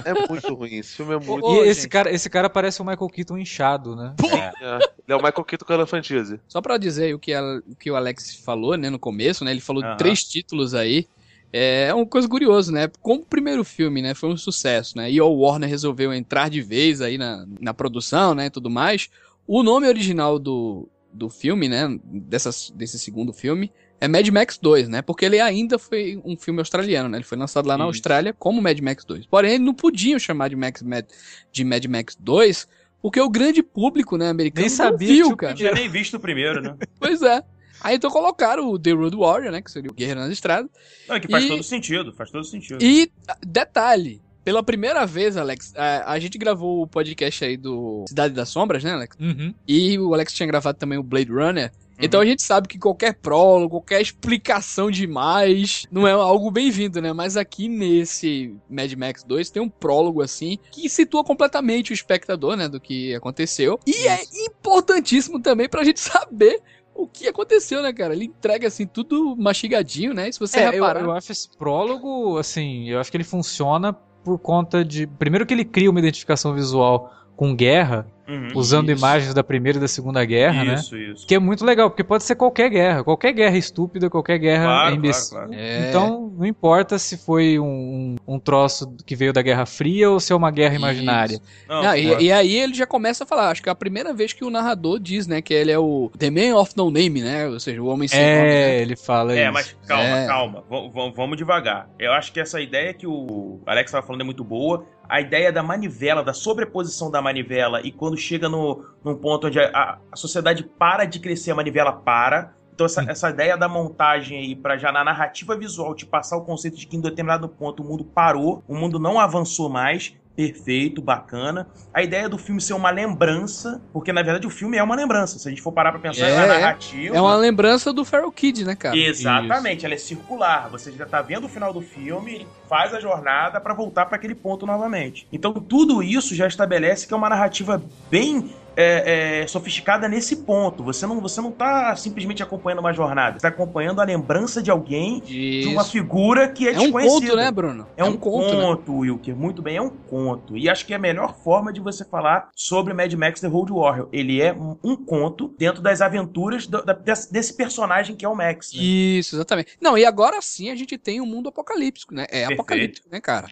É muito ruim, esse filme é muito. E Ô, esse gente. cara, esse cara parece o Michael Keaton inchado, né? É, ele é o Michael Keaton com a Elefantise. Só pra dizer aí o que, a- o que o Alex falou, né, no começo, né? Ele falou Aham. de três títulos aí. É uma coisa curiosa, né? Como o primeiro filme, né, foi um sucesso, né? E o Warner resolveu entrar de vez aí na, na produção, né, e tudo mais. O nome original do, do filme, né, dessas, desse segundo filme, é Mad Max 2, né? Porque ele ainda foi um filme australiano, né? Ele foi lançado lá na Isso. Austrália como Mad Max 2. Porém, ele não podiam chamar de, Max, Mad, de Mad Max 2, porque o grande público, né, americano Nem não sabia viu, que o cara. Não tinha nem visto o primeiro, né? Pois é. Aí então colocaram o The Road Warrior, né? Que seria o Guerreiro nas Estradas. Não, que faz E- todo sentido, faz todo sentido. E, detalhe, pela primeira vez, Alex, a, a gente gravou o podcast aí do Cidade das Sombras, né, Alex? Uhum. E o Alex tinha gravado também o Blade Runner. Uhum. Então a gente sabe que qualquer prólogo, qualquer explicação demais não é algo bem-vindo, né? Mas aqui nesse Mad Max 2 tem um prólogo assim que situa completamente o espectador, né, do que aconteceu. E é importantíssimo também pra gente saber o que aconteceu, né, cara? Ele entrega assim tudo mastigadinho, né? E se você É, eu, reparar, eu acho esse prólogo, assim, eu acho que ele funciona por conta de. Primeiro que ele cria uma identificação visual com guerra, Uhum. usando Isso. imagens da Primeira e da Segunda Guerra, né? Isso, isso. Que é muito legal, porque pode ser qualquer guerra, qualquer guerra estúpida, qualquer guerra Claro, imbecil. claro, claro. É. Então, não importa se foi um, um, troço que veio da Guerra Fria ou se é uma guerra imaginária. Não, Não, e, e aí ele já começa a falar, acho que é a primeira vez que o narrador diz, né, que ele é o The Man of No Name, né? Ou seja, o homem sem nome, É, né? ele fala É, isso. mas calma, É. calma. Vamos devagar. Eu acho que essa ideia que o Alex estava falando é muito boa. A ideia da manivela, da sobreposição da manivela, e quando chega no, num ponto onde a, a- sociedade para de crescer, a manivela para. Então, essa, essa ideia da montagem aí, pra já na narrativa visual te passar o conceito de que em determinado ponto o mundo parou, o mundo não avançou mais. Perfeito, bacana. A ideia do filme ser uma lembrança, porque na verdade o filme é uma lembrança. Se a gente for parar pra pensar É, na é. narrativa. É uma lembrança do Feral Kid, né, cara? Exatamente, ela é circular. Você já tá vendo o final do filme, ele faz a jornada pra voltar pra aquele ponto novamente. Então tudo isso já estabelece que é uma narrativa bem é, é, sofisticada nesse ponto. Você não, você não tá simplesmente acompanhando uma jornada, você tá acompanhando a lembrança de alguém, de uma Isso. figura que é, É um desconhecida. conto, né, Bruno? É um, conto, né? conto, Wilker. Muito bem, é um conto. E acho que é a melhor forma de você falar sobre Mad Max The Road Warrior. Ele é um, um conto dentro das aventuras do- da- desse, desse personagem que é o Max. né? Isso, exatamente. Não, e agora sim a gente tem um mundo apocalíptico, né? É Perfeito. apocalíptico, né, cara?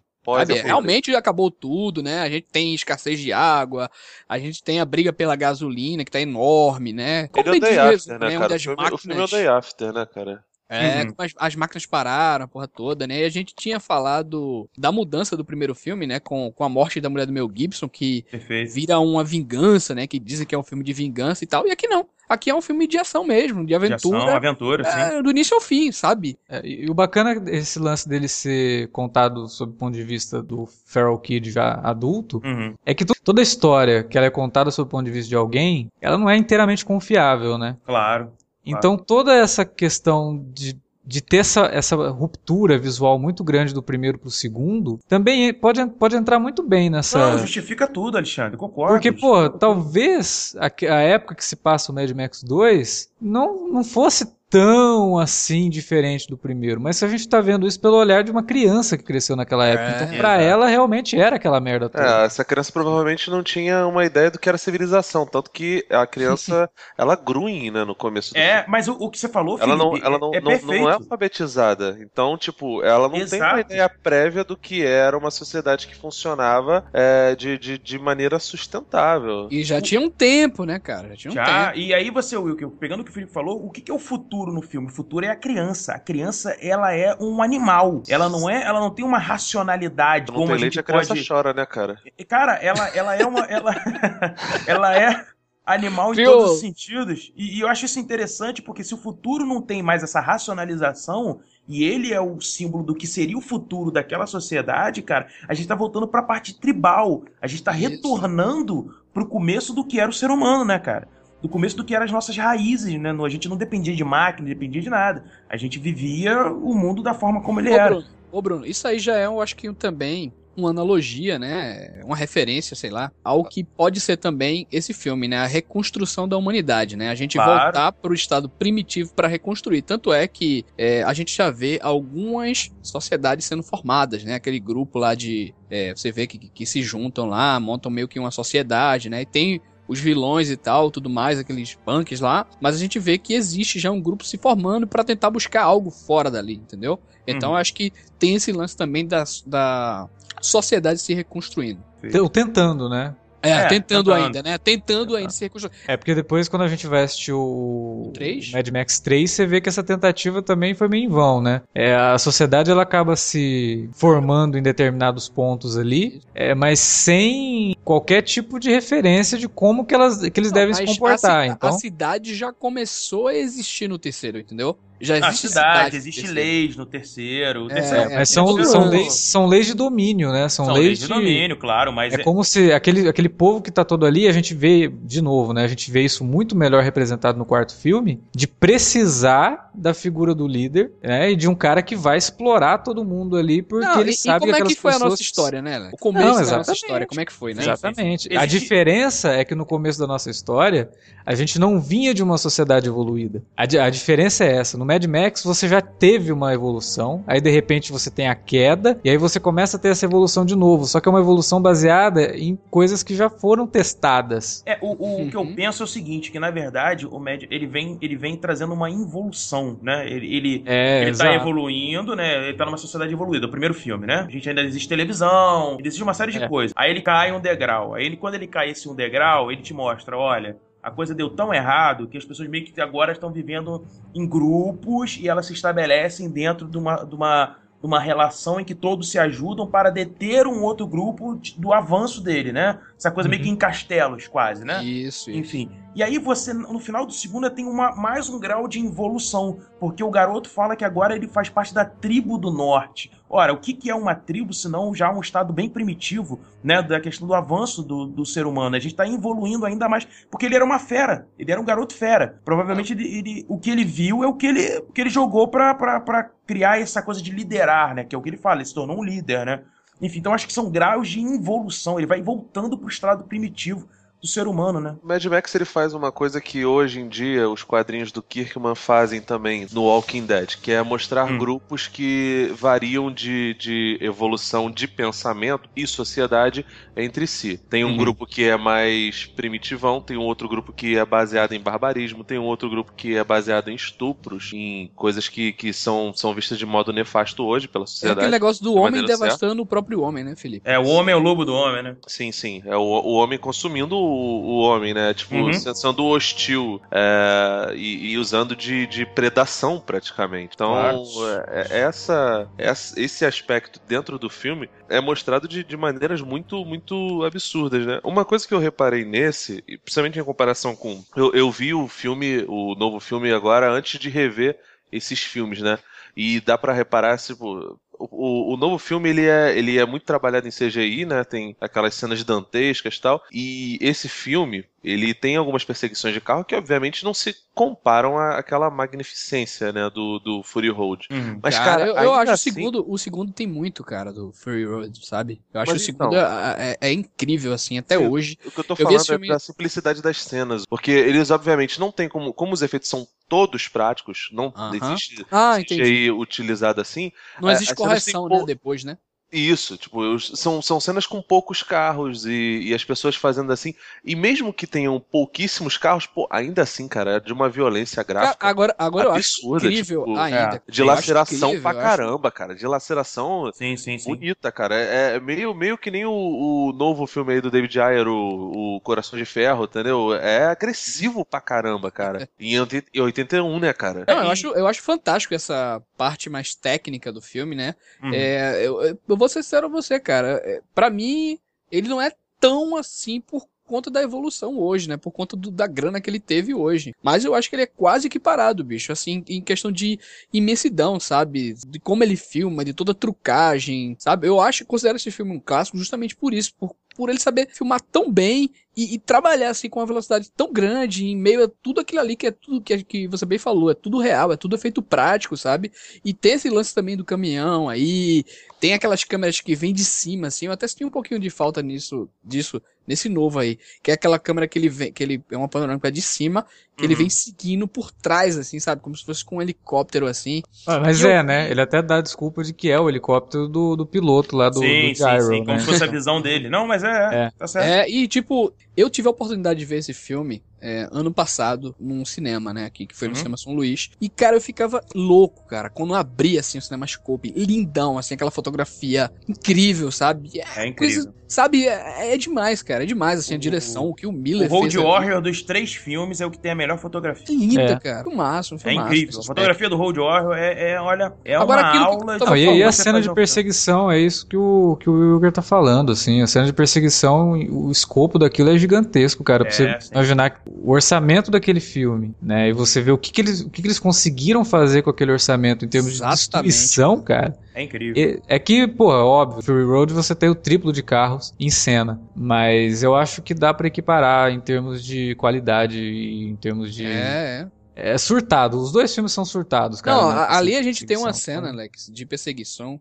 Sabe, realmente acabou tudo, né? A gente tem escassez de água, a gente tem a briga pela gasolina, que tá enorme, né? Ele é o Day After, né, onde cara? O filme, o filme é o máquinas- Day After, né, cara? É, Uhum. as, as máquinas pararam, a porra toda, né? E a gente tinha falado da mudança do primeiro filme, né? Com, com a morte da mulher do Mel Gibson, que Perfeito. vira uma vingança, né? Que dizem que é um filme de vingança e tal. E aqui não. Aqui é um filme de ação mesmo, de De aventura. ação, aventura, sim. é, do início ao fim, sabe? É, e o bacana desse lance dele ser contado sob o ponto de vista do Feral Kid já adulto Uhum. é que to- toda história que ela é contada sob o ponto de vista de alguém, ela não é inteiramente confiável, né? Claro. Então toda essa questão de, de ter essa, essa ruptura visual muito grande do primeiro pro segundo, também pode, pode entrar muito bem nessa. Não, justifica tudo, Alexandre, concordo. Porque, pô, talvez a, a época que se passa o Mad Max 2 não, não fosse tão assim diferente do primeiro. Mas a gente tá vendo isso pelo olhar de uma criança que cresceu naquela época. É, então, pra exato. ela, realmente era aquela merda toda. É, essa criança provavelmente não tinha uma ideia do que era civilização, tanto que a criança, ela grunhe, né, no começo do É, filme. mas o, o que você falou, Ela não, Felipe, ela é- não, é, não, perfeito. não é alfabetizada. Então, tipo, ela não tem uma Exato. ideia prévia do que era uma sociedade que funcionava é, de, de, de maneira sustentável. E já tinha um tempo, né, cara? Já tinha um Já, tempo. e aí você, Wilker, pegando o que o Felipe falou, o que, que é o futuro no filme? O futuro é a criança. A criança, ela é um animal. Ela não é, ela não tem uma racionalidade Não como tem a leite, gente a criança pode... chora, né, cara? Cara, ela, ela é uma. Ela, ela é. animal em todos os sentidos. E, e eu acho isso interessante porque se o futuro não tem mais essa racionalização e ele é o símbolo do que seria o futuro daquela sociedade, cara, a gente tá voltando pra parte tribal. A gente tá Isso. retornando pro começo do que era o ser humano, né, cara? Do começo do que eram as nossas raízes, né? A gente não dependia de máquina, dependia de nada. A gente vivia o mundo da forma como ele Ô, era. Bruno, ô, Bruno, isso aí já é, eu acho que também uma analogia, né? Uma referência, sei lá, ao que pode ser também esse filme, né? A reconstrução da humanidade, né? A gente Claro. voltar para o estado primitivo para reconstruir. Tanto é que é, a gente já vê algumas sociedades sendo formadas, né? Aquele grupo lá de. é, você vê que, que se juntam lá, montam meio que uma sociedade, né? E tem os vilões e tal, tudo mais, aqueles punks lá, mas a gente vê que existe já um grupo se formando para tentar buscar algo fora dali, entendeu? Então Uhum. acho que tem esse lance também da, da sociedade se reconstruindo. Ou tentando, né? É, É, tentando, tentando. ainda, né? Tentando ainda se reconstruir. É porque depois, quando a gente vai assistir o O três? o Mad Max 3, você vê que essa tentativa também foi meio em vão, né? É, a sociedade ela acaba se formando em determinados pontos ali, é, mas sem qualquer tipo de referência de como que, elas, que eles Não, devem se comportar. A, então, a cidade já começou a existir no terceiro, entendeu? Já Na existe cidade, no existe leis no terceiro. É, terceiro é, mas é, são, é, são, é, leis, são leis de domínio, né? São, São leis, leis de domínio, claro, mas É como se aquele, aquele povo que tá todo ali, a gente vê, de novo, né? A gente vê isso muito melhor representado no quarto filme, de precisar da figura do líder, né? E de um cara que vai explorar todo mundo ali, porque Não, ele e, sabe e como é aquelas que foi a nossa história, né? Léo? O começo Não, da nossa exatamente. história, como é que foi, né? Exatamente. sim. A Existe- diferença é que no começo da nossa história, a gente não vinha de uma sociedade evoluída. A, a diferença é essa. No Mad Max, você já teve uma evolução, aí de repente você tem a queda, e aí você começa a ter essa evolução de novo. Só que é uma evolução baseada em coisas que já foram testadas. É, o, o que eu Uhum. penso é o seguinte, que na verdade o Mad ele vem, ele vem trazendo uma involução, né? Ele, ele, É, ele tá evoluindo, né? Ele tá numa sociedade evoluída. O primeiro filme, né? A gente ainda existe televisão, existe uma série de É. coisas. Aí ele cai um degrau. Aí ele, quando ele cai esse um degrau, ele te mostra, olha, a coisa deu tão errado que as pessoas meio que agora estão vivendo em grupos e elas se estabelecem dentro de uma, de uma, de uma relação em que todos se ajudam para deter um outro grupo do avanço dele, né? Essa coisa meio Uhum. que em castelos, quase, né? Isso, isso. Enfim. E aí você, no final do segundo, tem uma, mais um grau de involução. Porque o garoto fala que agora ele faz parte da tribo do norte. Ora, o que, que é uma tribo, senão já um estado bem primitivo, né? Da questão do avanço do, do ser humano. A gente tá evoluindo ainda mais. Porque ele era uma fera. Ele era um garoto fera. Provavelmente ele, ele- o que ele viu é o que ele, o que ele jogou pra criar essa coisa de liderar, né? Que é o que ele fala, ele se tornou um líder, né? Enfim, então acho que são graus de involução. Ele vai voltando pro estado primitivo do ser humano, né? O Mad Max ele faz uma coisa que hoje em dia os quadrinhos do Kirkman fazem também no Walking Dead, que é mostrar Hum. grupos que variam de, de evolução de pensamento e sociedade entre si. Tem um Uhum. grupo que é mais primitivão, tem um outro grupo que é baseado em barbarismo, tem um outro grupo que é baseado em estupros, em coisas que, que são, são vistas de modo nefasto hoje pela É sociedade. aquele negócio do de homem devastando o próprio homem, né, Felipe? É, o homem é o lobo do homem, né? Sim, sim. É o, o homem consumindo o, homem, né? Tipo, Uhum. sendo hostil é, e, e usando de, de predação, praticamente. Então, Claro. é- é- essa, essa- esse aspecto dentro do filme é mostrado de, de maneiras muito, muito absurdas, né? Uma coisa que eu reparei nesse, principalmente em comparação com. Eu, eu vi o filme, o novo filme agora, antes de rever esses filmes, né? E dá pra reparar, tipo, o, o novo filme ele é, ele é muito trabalhado em CGI, né? Tem aquelas cenas dantescas e tal. E esse filme, ele tem algumas perseguições de carro que obviamente não se comparam àquela magnificência, né, do, do Fury Road. Mas, cara, cara, eu, eu acho assim- o segundo, o segundo tem muito, cara, do Fury Road, sabe? Eu acho Mas o segundo então- é, é- é incrível, assim, até Sim. hoje. O que eu tô falando é filme- da simplicidade das cenas. Porque eles, obviamente, não tem como. Como os efeitos são todos práticos, não Aham. existe Ah, entendi. CGI utilizado assim. Não é, existe correção, né, depois, né? Isso, tipo, são, são cenas com poucos carros e, e as pessoas fazendo assim. E mesmo que tenham pouquíssimos carros, pô, ainda assim, cara, é de uma violência Cara, gráfica agora agora eu acho absurda, incrível tipo, ainda. de Eu acho laceração incrível, pra eu acho- caramba, cara. De laceração Sim, sim, sim. bonita, cara. É, é meio, meio que nem o, o novo filme aí do David Ayer, o, o Coração de Ferro, entendeu? É agressivo pra caramba, cara. Em 80 em 81, né, cara? Não, eu acho, eu acho fantástico essa parte mais técnica do filme, né? Uhum. É, eu, eu vou ser sincero a você, cara. É, Pra mim, ele não é tão assim por conta da evolução hoje, né? Por conta do, da grana que ele teve hoje. Mas eu acho que ele é quase equiparado, bicho, assim, em questão de imensidão, sabe? De como ele filma, de toda a trucagem, sabe? Eu acho, considero esse filme um clássico justamente por isso, por por ele saber filmar tão bem e, e, trabalhar assim com uma velocidade tão grande em meio a tudo aquilo ali que é tudo que, que você bem falou, é tudo real, é tudo efeito prático, sabe? E tem esse lance também do caminhão aí, tem aquelas câmeras que vêm de cima, assim, eu até senti um pouquinho de falta nisso, disso, nesse novo aí, que é aquela câmera que ele vem, que ele é uma panorâmica de cima, que uhum. ele vem seguindo por trás, assim, sabe? Como se fosse com um helicóptero, assim. Ah, mas é, eu... né? Ele até dá desculpa de que é o helicóptero do, do piloto lá do, sim, do Gyro, sim, sim, né? como se fosse a visão dele. Não, mas é, é, é. tá certo. É, e tipo, eu tive a oportunidade de ver esse filme é, ano passado num cinema, né, aqui, que foi no uhum. Cinema São Luís. E, cara, eu ficava louco, cara, quando abria, assim, o Cinemascope, lindão, assim, aquela fotografia incrível, sabe? É, é incrível. Coisa, sabe, é, é, demais, cara, é demais, assim, a direção, o que o Miller o Road fez. O Road Warrior dos três filmes é o que tem a melhor fotografia. Linda, é. cara, o máximo, É incrível, a fotografia do Road Warrior é, é olha, é Agora, uma aula... Que... Não, e, e a cena de perseguição, é isso que o, que o Wilger tá falando, assim, a cena de perseguição, o escopo daquilo é gigantesco, cara, pra é, você sim. imaginar o orçamento daquele filme, né? E você vê o que, que eles, o que, que eles conseguiram fazer com aquele orçamento em termos Exatamente. de destruição, cara. É incrível. É, é que, pô, é óbvio, Fury Road você tem o triplo de carros em cena, mas eu acho que dá para equiparar em termos de qualidade e em termos de É, é. É surtado, os dois filmes são surtados, cara. Não, ali a gente tem uma cena, Alex, de perseguição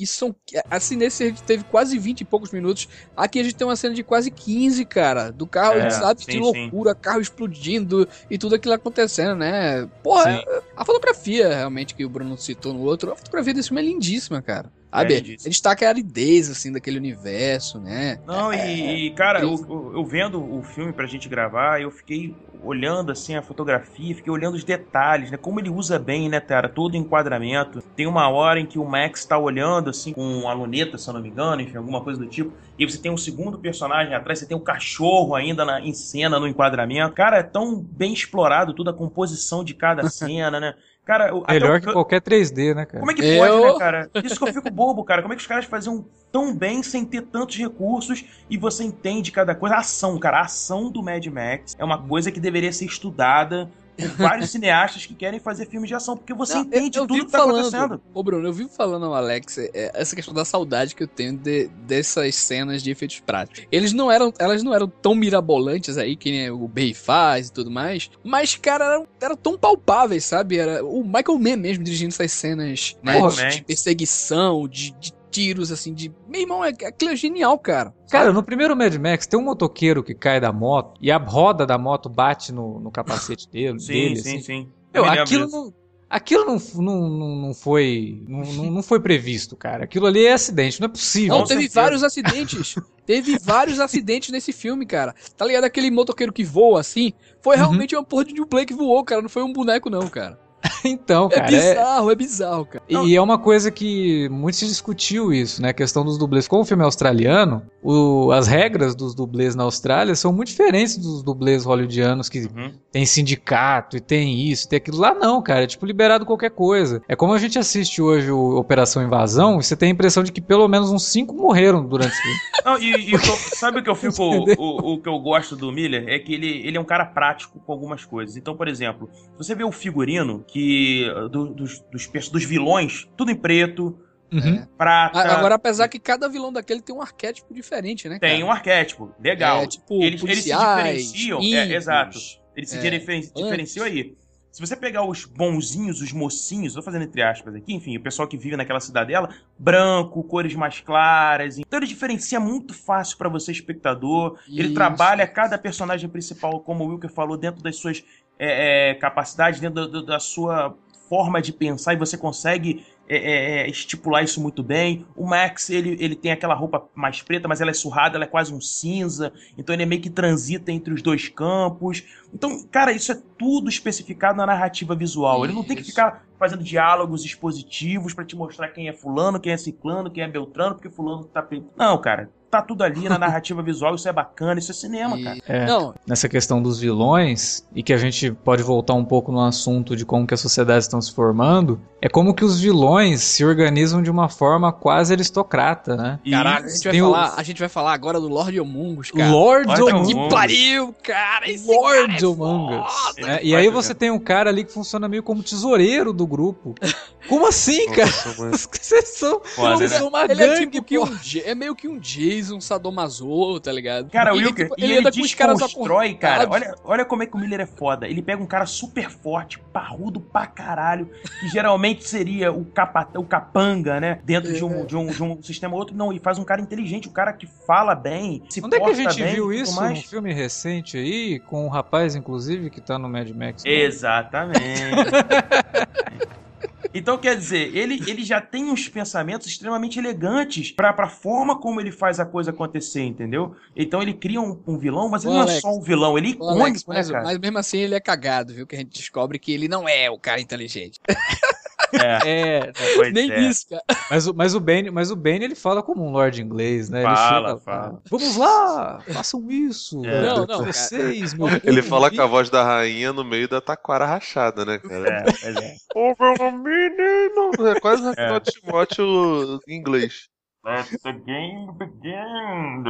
que são. Assim, nesse a gente teve quase 20 e poucos minutos. Aqui a gente tem uma cena de quase 15, cara. Do carro, é, sabe? Sim, de loucura, sim. carro explodindo e tudo aquilo acontecendo, né? Porra, sim. a fotografia realmente que o Bruno citou no outro, a fotografia desse filme é lindíssima, cara. Sabe? Ele destaca a aridez, assim, daquele universo, né? Não, é, e, e, cara, eu, eu, vendo o filme pra gente gravar, eu fiquei olhando, assim, a fotografia, fiquei olhando os detalhes, né? Como ele usa bem, né, cara? Todo o enquadramento. Tem uma hora em que o Max tá olhando, assim, com a luneta, se eu não me engano, enfim, alguma coisa do tipo. E você tem um segundo personagem atrás, você tem um cachorro ainda na, em cena, no enquadramento. Cara, é tão bem explorado toda a composição de cada cena, né? Cara, Melhor o... que qualquer 3D, né, cara? Como é que eu... pode, né, cara? Isso que eu fico bobo, cara. Como é que os caras faziam tão bem sem ter tantos recursos e você entende cada coisa? A ação, cara. A ação do Mad Max é uma coisa que deveria ser estudada vários cineastas que querem fazer filmes de ação, porque você não, entende eu, eu tudo que tá falando, acontecendo. Ô, Bruno, eu vivo falando ao Alex é, essa questão da saudade que eu tenho de, dessas cenas de efeitos práticos. Eles não eram, elas não eram tão mirabolantes aí, que nem o Bay faz e tudo mais, mas, cara, eram, eram tão palpáveis, sabe? Era o Michael Mann mesmo dirigindo essas cenas né, de perseguição, de, de tiros, assim, de. Meu irmão, é, aquilo é genial, cara. Cara, no primeiro Mad Max tem um motoqueiro que cai da moto e a roda da moto bate no, no capacete dele. sim, dele, sim, assim. sim. Meu, aquilo não, aquilo não, não, não, foi. Não, não foi previsto, cara. Aquilo ali é acidente, não é possível. Não, teve certeza. vários acidentes. teve vários acidentes nesse filme, cara. Tá ligado? Aquele motoqueiro que voa assim. Foi uhum. realmente uhum. uma porra de um play que voou, cara. Não foi um boneco, não, cara. então, é cara. É bizarro, é, é bizarro, cara. E, e, é uma coisa que muito se discutiu isso, né? A questão dos dublês. Como o filme é australiano, o, as regras dos dublês na Austrália são muito diferentes dos dublês hollywoodianos que uhum. tem sindicato e tem isso, tem aquilo. Lá não, cara. É tipo liberado qualquer coisa. É como a gente assiste hoje o Operação Invasão e você tem a impressão de que pelo menos uns cinco morreram durante esse filme. Não, e, e sabe o que eu fico. o, o, que eu gosto do Miller é que ele, ele é um cara prático com algumas coisas. Então, por exemplo, você vê o figurino que do, dos, dos, dos vilões, tudo em preto, Uhum. É, prata. Agora, apesar que cada vilão daquele tem um arquétipo diferente, né? Tem um arquétipo, legal. É, tipo, eles, eles se diferenciam. é, exato. Eles se é, diferenciam aí. Se você pegar os bonzinhos, os mocinhos, tô fazendo entre aspas aqui, enfim, o pessoal que vive naquela cidadela, branco, cores mais claras. Então ele diferencia muito fácil para você, espectador. Isso. Ele trabalha cada personagem principal, como o Wilker falou, dentro das suas é, é, capacidades, dentro da, da sua forma de pensar e você consegue é, é, é, estipular isso muito bem. O Max, ele, ele tem aquela roupa mais preta, mas ela é surrada, ela é quase um cinza. Então ele é meio que transita entre os dois campos. Então, cara, isso é tudo especificado na narrativa visual. Ele não tem que ficar fazendo diálogos expositivos para te mostrar quem é fulano, quem é ciclano, quem é beltrano, porque fulano tá... Não, cara, tá tudo ali na narrativa visual, isso é bacana, isso é cinema, E- cara. É, Não, nessa questão dos vilões, e que a gente pode voltar um pouco no assunto de como que as sociedades estão se formando, é como que os vilões se organizam de uma forma quase aristocrata, né? caralho, a gente, vai tem o- falar, a gente vai falar agora do Lord Amungus, cara. Lord Lord of Among Que pariu, cara! Esse Lord cara é foda. Ele E aí você tem um cara ali que funciona meio como tesoureiro do grupo. Como assim, cara? Vocês são, Foda, vocês né? são uma Ele é gangue, tipo que pô. um, é meio que um Jason sadomaso, tá ligado? Cara, o E, Wilker, tipo, e ele os caras desconstrói, cara. Olha, olha como é que o Miller é foda. Ele pega um cara super forte, parrudo pra caralho, que geralmente seria o, capa, o capanga, né? Dentro de, um, de, um, de um sistema outro. Não, ele faz um cara inteligente, um cara que fala bem, se Onde é que a gente bem e viu isso mais. num filme recente aí, com um rapaz, inclusive, que tá no Mad Max? Exatamente. Então, quer dizer, ele, ele já tem uns pensamentos extremamente elegantes pra, pra forma como ele faz a coisa acontecer, entendeu? Então ele cria um, um vilão, mas ele Ô, não Alex. é só um vilão, ele é Ô, Alex, icônico, né, mas, cara? mas mesmo assim ele é cagado, viu? Que a gente descobre que ele não é o cara inteligente. É, É, Nem é. isso, cara. mas, o- mas o Bane, mas o Bane ele fala como um lord inglês, né? Fala, ele chega, fala. Vamos lá, façam isso. É. Não, não, cara. vocês, meu Ele povo, fala com a voz da rainha no meio da taquara rachada, né, cara? É, é. Ô, meu menino! É quase É. é. Timóteo em inglês. Let the game begin.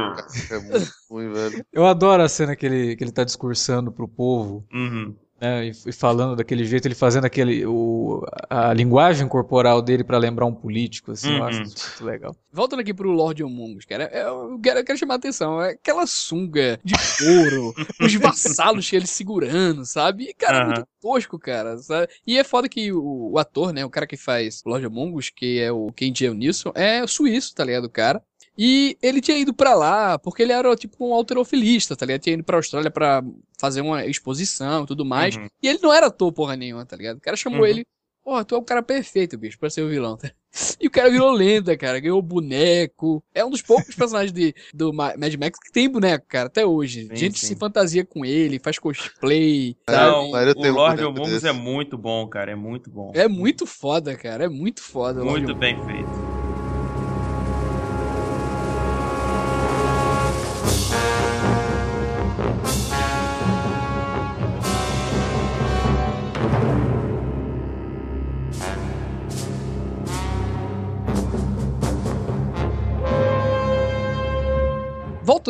É muito ruim, velho. Eu adoro a cena que ele, que ele tá discursando pro povo, Uhum. Né? E, falando daquele jeito, ele fazendo aquele. O, a linguagem corporal dele pra lembrar um político, assim, eu Uhum. acho isso muito legal. Voltando aqui pro Lord Amungus, cara, é- eu quero, eu quero chamar a atenção. É aquela sunga de couro, os vassalos que ele segurando, sabe? E, cara, é muito tosco, cara. Sabe? E é foda que o, o ator, né, o cara que faz Lord Amungus, que é o Kenji Nilsson, é suíço, tá ligado, o cara? E ele tinha ido pra lá porque ele era tipo um alterofilista, tá ligado? Tinha ido pra Austrália pra fazer uma exposição e tudo mais. Uhum. E ele não era ator porra nenhuma, tá ligado? O cara chamou Uhum. ele, porra, tu é o cara perfeito, bicho, pra ser o vilão, tá? E o cara virou lenda, cara, ganhou boneco. É um dos poucos personagens de, do Ma- Mad Max que tem boneco, cara, até hoje. Sim, Gente sim. se fantasia com ele, faz cosplay, Não, sabe? O tenho Lord boneco Amungus desse. é muito bom, cara. É muito bom. É muito foda, cara, é muito foda. muito Lord bem feito.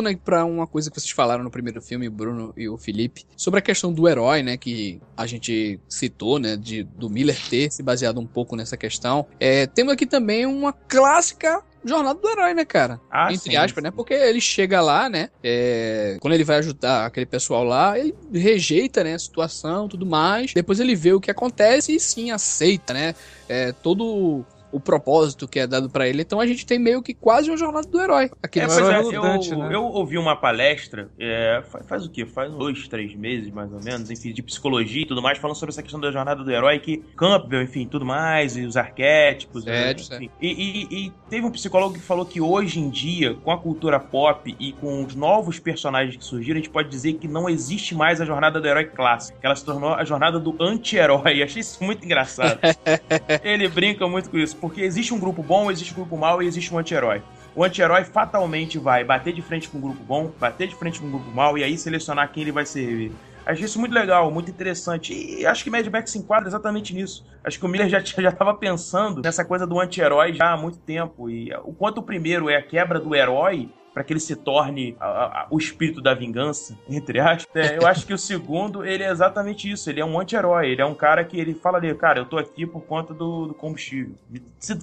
Voltando aí pra uma coisa que vocês falaram no primeiro filme, o Bruno e o Felipe, sobre a questão do herói, né, que a gente citou, né, de, do Miller ter se baseado um pouco nessa questão. É, temos aqui também uma clássica jornada do herói, né, cara? Ah, Entre sim, aspas, sim. né? Porque ele chega lá, né? é, quando ele vai ajudar aquele pessoal lá, ele rejeita, né? A situação, tudo mais. Depois ele vê o que acontece e sim aceita, né? É, todo o propósito que é dado pra ele. Então a gente tem meio que quase uma jornada do herói. Aqui É, pois é, herói eu, relutante, né? eu ouvi uma palestra, é, faz, faz o quê? Faz dois, três meses, mais ou menos, enfim, de psicologia e tudo mais, falando sobre essa questão da jornada do herói, que Campbell, enfim, tudo mais, e os arquétipos, né, Certo, enfim. E, e- e teve um psicólogo que falou que hoje em dia, com a cultura pop e com os novos personagens que surgiram, a gente pode dizer que não existe mais a jornada do herói clássico, que ela se tornou a jornada do anti-herói. Achei isso muito engraçado. Ele brinca muito com isso, porque existe um grupo bom, existe um grupo mau e existe um anti-herói. O anti-herói fatalmente vai bater de frente com um grupo bom, bater de frente com um grupo mau e aí selecionar quem ele vai servir. Achei isso muito legal, muito interessante. E acho que Mad Max se enquadra exatamente nisso. Acho que o Miller já, tinha- já tava pensando nessa coisa do anti-herói já há muito tempo. E o quanto o primeiro é a quebra do herói para que ele se torne a- a- a- o espírito da vingança, entre aspas. É, eu acho que o segundo, ele é exatamente isso. Ele é um anti-herói. Ele é um cara que ele fala ali, cara, eu tô aqui por conta do, do combustível.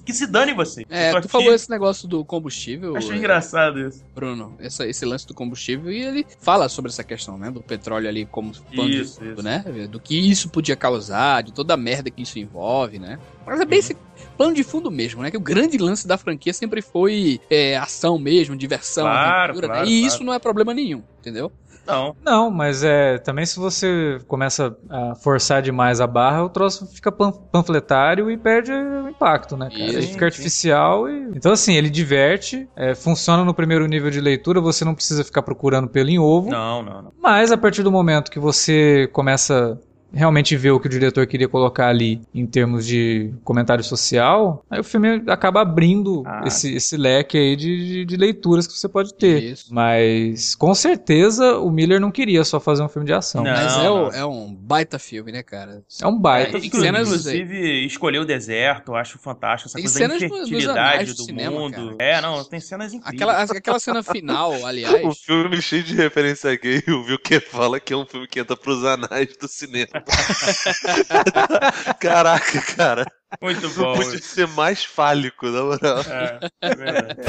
Que se dane você. É, tu aqui- falou esse negócio do combustível, Achei é, engraçado isso. Bruno, essa- esse lance do combustível, e ele fala sobre essa questão, né, do petróleo ali como pano de Isso, fundo, isso. né, do que isso podia causar, de toda a merda que isso envolve, né. Mas é bem Uhum. esse plano de fundo mesmo, né, que o grande lance da franquia sempre foi é, ação mesmo, diversão, Claro, aventura, né, claro, e claro. isso não é problema nenhum, entendeu? Não. Não, mas é também se você começa a forçar demais a barra, o troço fica pan- panfletário e perde o impacto, né, cara? Sim, Ele fica artificial e. Então, assim, ele diverte, é, funciona no primeiro nível de leitura, você não precisa ficar procurando pelo em ovo. Não, não, não. Mas a partir do momento que você começa realmente vê o que o diretor queria colocar ali em termos de comentário social, aí o filme acaba abrindo Ah. esse, esse leque aí de, de, de leituras que você pode ter. Isso. Mas com certeza o Miller não queria só fazer um filme de ação. Não. Mas é, o- é um baita filme, né, cara? É um baita. É, e Inclusive, cenas- inclusive, escolher o deserto, eu acho fantástico. Essa Tem coisa da infertilidade do do cinema, mundo. cara. É, não, tem cenas incríveis. Aquela, aquela cena final, O aliás. filme cheio de referência gay, o que fala que é um filme que entra pros anais do cinema. Caraca, cara. Muito Não bom. podia ser mais fálico, na moral. É, é verdade.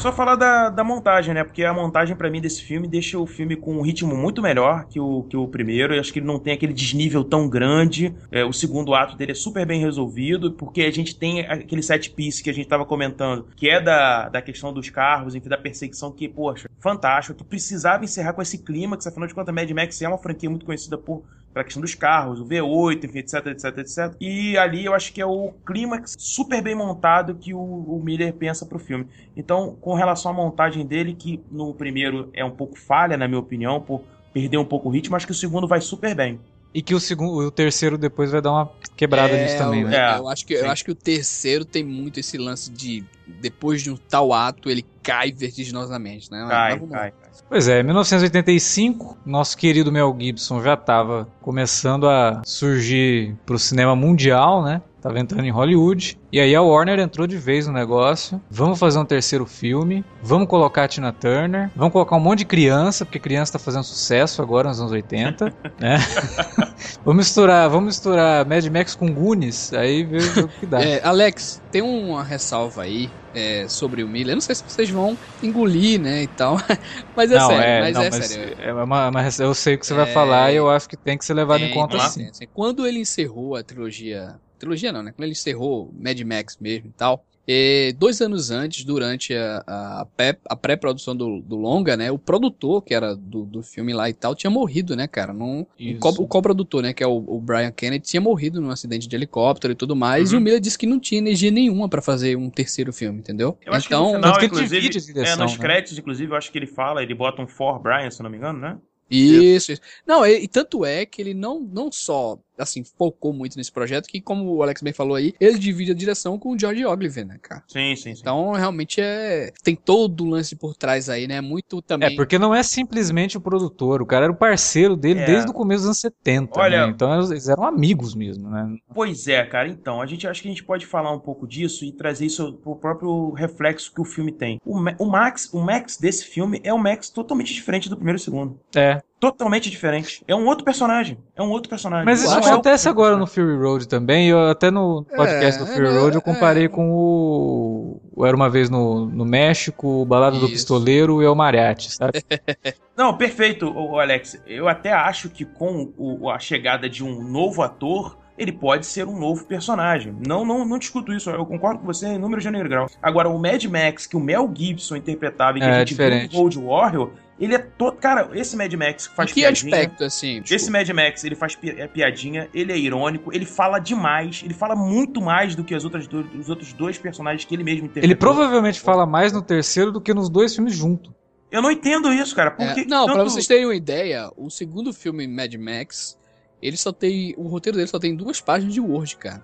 Só falar da, da montagem, né? Porque a montagem pra mim desse filme deixa o filme com um ritmo muito melhor que o, que o primeiro. Eu acho que ele não tem aquele desnível tão grande. É, o segundo ato dele é super bem resolvido, porque a gente tem aquele set piece que a gente tava comentando, que é da, da questão dos carros, enfim, da perseguição, que, poxa, fantástico, que precisava encerrar com esse clímax, afinal de contas, Mad Max é uma franquia muito conhecida por pela questão dos carros, o V8, enfim, etc, etc, etc. E ali eu acho que é o clímax super bem montado que o, o Miller pensa pro filme. Então, com relação à montagem dele, que no primeiro é um pouco falha, na minha opinião, por perder um pouco o ritmo, acho que o segundo vai super bem. E que o segundo, o terceiro depois vai dar uma quebrada É, nisso também, eu, né? É, eu acho que, sim. eu acho que o terceiro tem muito esse lance de depois de um tal ato ele cai vertiginosamente, né? Mas Cai, lá. cai. Pois é, em 1985, nosso querido Mel Gibson já estava começando a surgir pro cinema mundial, né? Tava entrando em Hollywood. E aí a Warner entrou de vez no negócio. Vamos fazer um terceiro filme. Vamos colocar a Tina Turner. Vamos colocar um monte de criança, porque criança tá fazendo sucesso agora nos anos 80, né? vamos misturar, vamos misturar Mad Max com Goonies, aí vê, vê o que dá. É, Alex, tem uma ressalva aí é, sobre o Miller. Eu não sei se vocês vão engolir, né, e tal. Mas é não, sério, é, mas não, é mas sério. é uma, uma- eu sei o que você vai É, falar e eu acho que tem que ser levado em conta sim. tem. Quando ele encerrou a trilogia. Trilogia não, né? Quando ele encerrou Mad Max mesmo e tal. Eh, dois anos antes, durante a, a, pré- a pré-produção do, do longa, né? O produtor, que era do, do filme lá e tal, tinha morrido, né, cara? Num, o, co- co-produtor, né? Que é o, o Brian Kennedy, tinha morrido num acidente de helicóptero e tudo mais. E Uhum. o Miller disse que não tinha energia nenhuma pra fazer um terceiro filme, entendeu? Eu acho que então, no final, que ele inclusive, divide a direção, é, nos né? créditos, inclusive, eu acho que ele fala, ele bota um for Brian, se eu não me engano, né? Isso, isso. Não, e, e tanto é que ele não, não só, assim, focou muito nesse projeto, que como o Alex bem falou aí, ele divide a direção com o George Ogilvy, né, cara? Sim, sim, sim. Então, realmente é. Tem todo o lance por trás aí, né? Muito também. É, porque não é simplesmente o produtor, o cara era o parceiro dele É. desde o começo dos anos 70, Olha- né? Então eles eram amigos mesmo, né? Pois é, cara. Então, a gente acho que a gente pode falar um pouco disso e trazer isso pro próprio reflexo que o filme tem. O, o Max, o Max desse filme é um Max totalmente diferente do primeiro e segundo. É. Totalmente diferente. É um outro personagem. É um outro personagem. Mas isso é o acontece mesmo agora no. Fury Road também. Eu até no podcast É, do Fury é, Road eu é. comparei com o, o Era uma vez no, no México, o Balada do Isso. Pistoleiro e o Mariachi, sabe? Não, perfeito, Alex. Eu até acho que com o- a chegada de um novo ator, ele pode ser um novo personagem. Não, não, não discuto isso. Eu concordo com você em número gênero grau. Agora, o Mad Max que o Mel Gibson interpretava e que É, a gente diferente. viu no Road Warrior, ele é todo. Cara, esse Mad Max faz Em que piadinha. aspecto, assim? Esse desculpa. Mad Max, ele faz pi- é piadinha, ele é irônico, ele fala demais, ele fala muito mais do que as outras do- os outros dois personagens que ele mesmo interpretou. Ele provavelmente fala mais no terceiro do que nos dois filmes juntos. Eu não entendo isso, cara. É, Porque não, pra tanto- vocês terem uma ideia, o segundo filme Mad Max, ele só tem. O roteiro dele só tem duas páginas de Word, cara.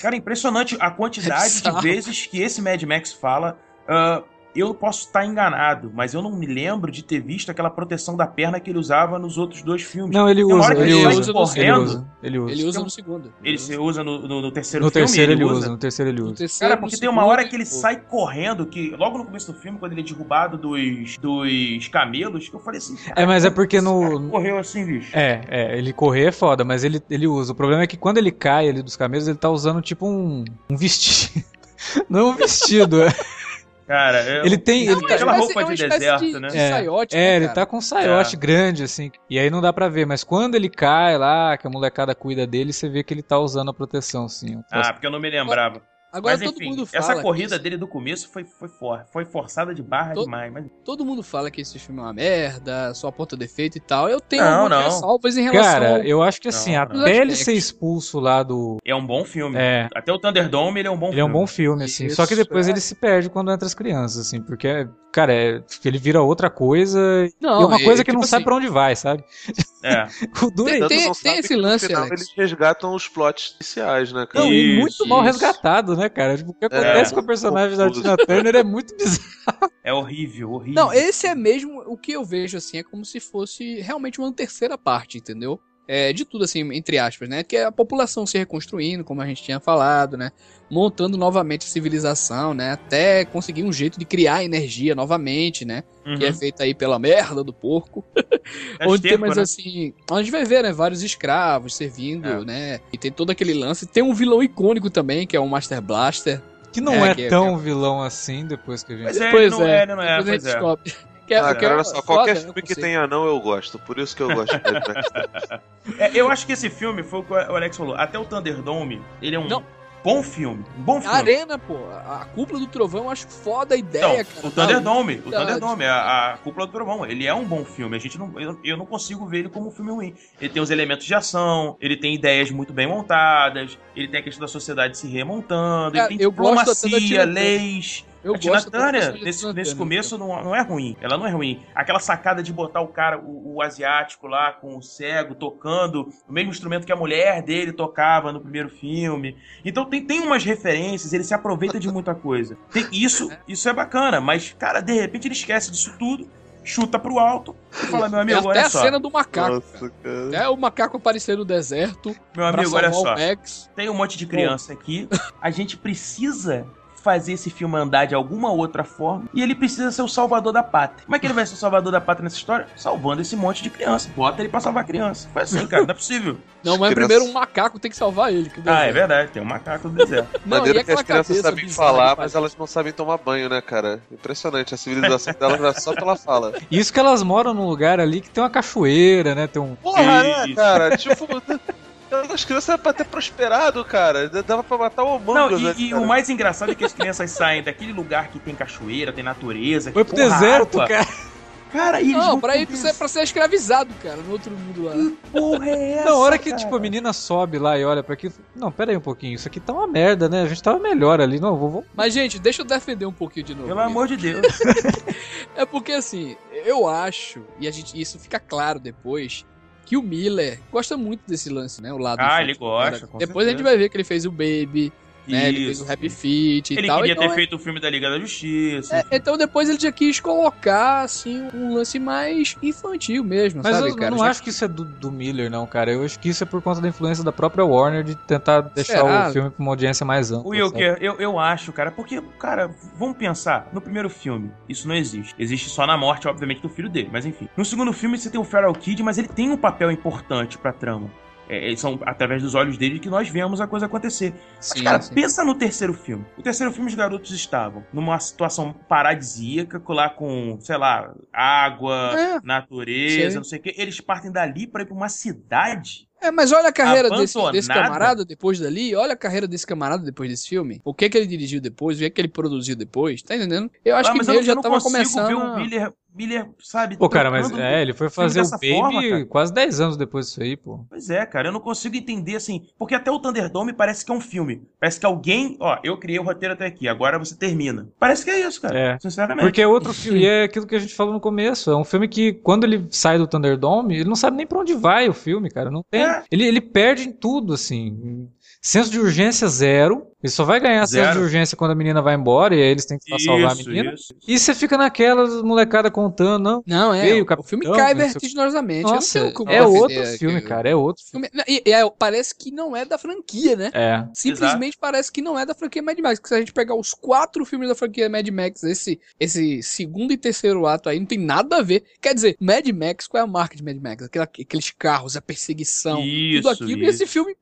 Cara, é impressionante a quantidade de bizarro. vezes que esse Mad Max fala. ah, eu posso estar enganado, mas eu não me lembro de ter visto aquela proteção da perna que ele usava nos outros dois filmes. Não, ele usa, hora que ele ele sai usa, ele correndo. usa, ele usa. Ele usa no segundo. Ele se usa no, no- no terceiro No filme. terceiro ele usa, no terceiro ele usa. terceiro, Cara, porque tem uma hora que ele pô. sai correndo, que logo no começo do filme, quando ele é derrubado dos, dos camelos, que eu falei assim. É, mas é porque no- Correu assim, bicho. É, é, ele correr é foda, mas ele, ele usa. O problema é que quando ele cai ali dos camelos, ele tá usando tipo um, um vestido. Não um vestido, é. Cara, eu- Ele tem- ele Não, tá- aquela é uma roupa de deserto, de- né? de É, saiote, É, né, ele tá com um saiote É. grande, assim. E aí não dá pra ver. Mas quando ele cai lá, que a molecada cuida dele, você vê que ele tá usando a proteção, assim. Ah, porque eu não me lembrava. Agora mas todo enfim, mundo fala. essa corrida esse- dele do começo foi, foi, for, foi forçada de barra Todo- demais. Mas... Todo mundo fala que esse filme é uma merda, só aponta defeito e tal. Eu tenho Não, algumas não. ressalvas em relação Cara, ao... eu acho que assim, Não, até não. ele ser expulso lá do. É um bom filme. É. Até o Thunderdome ele é um bom Ele é filme. um bom filme, assim. Isso, Só que depois é. ele se perde quando entra as crianças, assim. Porque, cara, é, ele vira outra coisa. Não, e uma é- coisa é que não tipo sabe assim, pra onde vai, sabe? É. O duro é Tem- tem- não tem sabe esse lance, final eles resgatam os plots iniciais, né, cara? Não, e Isso, muito mal isso. resgatado, né, cara? Tipo, o que acontece com a personagem da Tina Turner é muito bizarro. É horrível, horrível. Não, esse é mesmo o que eu vejo assim, é como se fosse realmente uma terceira parte, entendeu? É, de tudo assim, entre aspas, né? Que é a população se reconstruindo, como a gente tinha falado, né? Montando novamente a civilização, né? Até conseguir um jeito de criar energia novamente, né? Uhum. Que é feita aí pela merda do porco. É onde tem mais né? assim. A gente vai ver, né? Vários escravos servindo, É. né? E tem todo aquele lance. Tem um vilão icônico também, que é o Master Blaster. Que não É, é, que é- tão vilão assim depois que a gente. Mas é, não é, ele não é, Depois a pois gente é. descobre. Que é- Ah, que cara, é olha só, foda, qualquer né, filme que tem anão eu gosto, por isso que eu gosto de Mad Max. É, eu acho que esse filme foi o que o Alex falou. Até o Thunderdome, ele é um Não. Bom filme. Um bom A filme. arena, pô, a a cúpula do trovão, eu acho foda a Então, ideia, cara. o Thunderdome, o Verdade. Thunderdome, a, a Cúpula do Trovão, ele é um bom filme. A gente não, eu, eu não consigo ver ele como um filme ruim. Ele tem os elementos de ação, ele tem ideias muito bem montadas, ele tem a questão da sociedade se remontando, É, ele tem eu diplomacia, leis. Eu a Tina gosto nesse, nesse começo, não, não é ruim. Ela não é ruim. Aquela sacada de botar o cara, o, o asiático lá, com o cego, tocando o mesmo instrumento que a mulher dele tocava no primeiro filme. Então tem, tem umas referências, ele se aproveita de muita coisa. Tem- isso, isso é bacana, mas, cara, de repente ele esquece disso tudo, chuta pro alto e fala, meu amigo, até olha a só. cena do macaco. Nossa, cara. É o macaco aparecer no deserto Meu pra amigo, olha salvar só. o Max. Tem um monte de criança aqui. A gente precisa fazer esse filme andar de alguma outra forma. E ele precisa ser o salvador da pátria. Como é que ele vai ser o salvador da pátria nessa história? Salvando esse monte de criança. Bota ele pra salvar a criança. Foi assim, cara. Não é possível. Não, mas crianças- primeiro um macaco tem que salvar ele. que Ah, é verdade. Tem um macaco no deserto. Não, Maneiro e que as crianças sabem falar, que mas elas não sabem tomar banho, né, cara? Impressionante. A civilização delas é só pela fala. Isso que elas moram num lugar ali que tem uma cachoeira, né? Tem um. Porra, né, cara? Tipo, as crianças eram pra ter prosperado, cara. Dava pra matar o Não, Among Us e, ali, e o mais engraçado é que as crianças saem daquele lugar que tem cachoeira, tem natureza. Foi que pro porra, deserto, água. cara. Cara, e eles Não, pra ir pra ser, pra ser escravizado, cara, no outro mundo lá. Porra, é essa, Na hora que, cara? tipo, a menina sobe lá e olha pra aquilo. Não, pera aí um pouquinho. Isso aqui tá uma merda, né? A gente tava melhor ali. Não, vou. vou- Mas, gente, deixa eu defender um pouquinho de novo. Pelo amor de Deus. É porque, assim, eu acho, e a gente, isso fica claro depois, que o Miller gosta muito desse lance, né? O lado Ah, ele gosta, Depois a gente certeza. vai ver que ele fez o Baby, né? Ele fez o. Happy Feet e Ele tal. queria então ter é- feito o filme da Liga da Justiça. É, então depois ele já quis colocar, assim, um lance mais infantil mesmo, Mas sabe, eu cara? não Já- acho que isso é do, do Miller, não, cara. Eu acho que isso é por conta da influência da própria Warner de tentar deixar Será? o filme com uma audiência mais ampla. Wilker, eu, eu acho, cara, porque, cara, vamos pensar, no primeiro filme, isso não existe. Existe só na morte, obviamente, do filho dele, mas enfim. No segundo filme, você tem o Feral Kid, mas ele tem um papel importante pra trama. É, é, são através dos olhos dele que nós vemos a coisa acontecer. Mas, Sim, cara, sim. pensa no terceiro filme. O terceiro filme, os garotos estavam numa situação paradisíaca, lá com, sei lá, água, É, natureza, sei. não sei o quê. Eles partem dali pra ir pra uma cidade. É, mas olha a carreira desse, desse camarada depois dali, olha a carreira desse camarada depois desse filme. O que que ele dirigiu depois, o que que ele produziu depois, tá entendendo? Eu acho Ah, que mas ele já tava começando... ver o Miller, Miller sabe? Pô, cara, mas é, ele foi fazer o Baby forma, quase 10 anos depois disso aí, pô. Pois é, cara, eu não consigo entender assim. Porque até o Thunderdome parece que é um filme. Parece que alguém. Ó, eu criei o roteiro até aqui, agora você termina. Parece que é isso, cara. É. Sinceramente. Porque é outro filme, e é aquilo que a gente falou no começo. É um filme que, quando ele sai do Thunderdome, ele não sabe nem pra onde vai o filme, cara. Não tem. É. Ele, ele perde em tudo, assim. Senso de urgência zero. Ele só vai ganhar senso de Zero. urgência quando a menina vai embora, e aí eles têm que só salvar a Isso, menina. isso. E você fica naquela molecada contando, não. Não, é, Veio o o Capitão, filme cai vertiginosamente. eu não Nossa, é outro filme, o cara. É outro filme. filme- E, e é, parece que não é da franquia, né? É. Simplesmente parece que não é da franquia Mad Max. Porque se a gente pegar os quatro filmes da franquia Mad Max, esse, esse segundo e terceiro ato aí não tem nada a ver. Quer dizer, Mad Max, qual é a marca de Mad Max? Aquela- aqueles carros, a perseguição, Isso, tudo aquilo. E isso. esse filme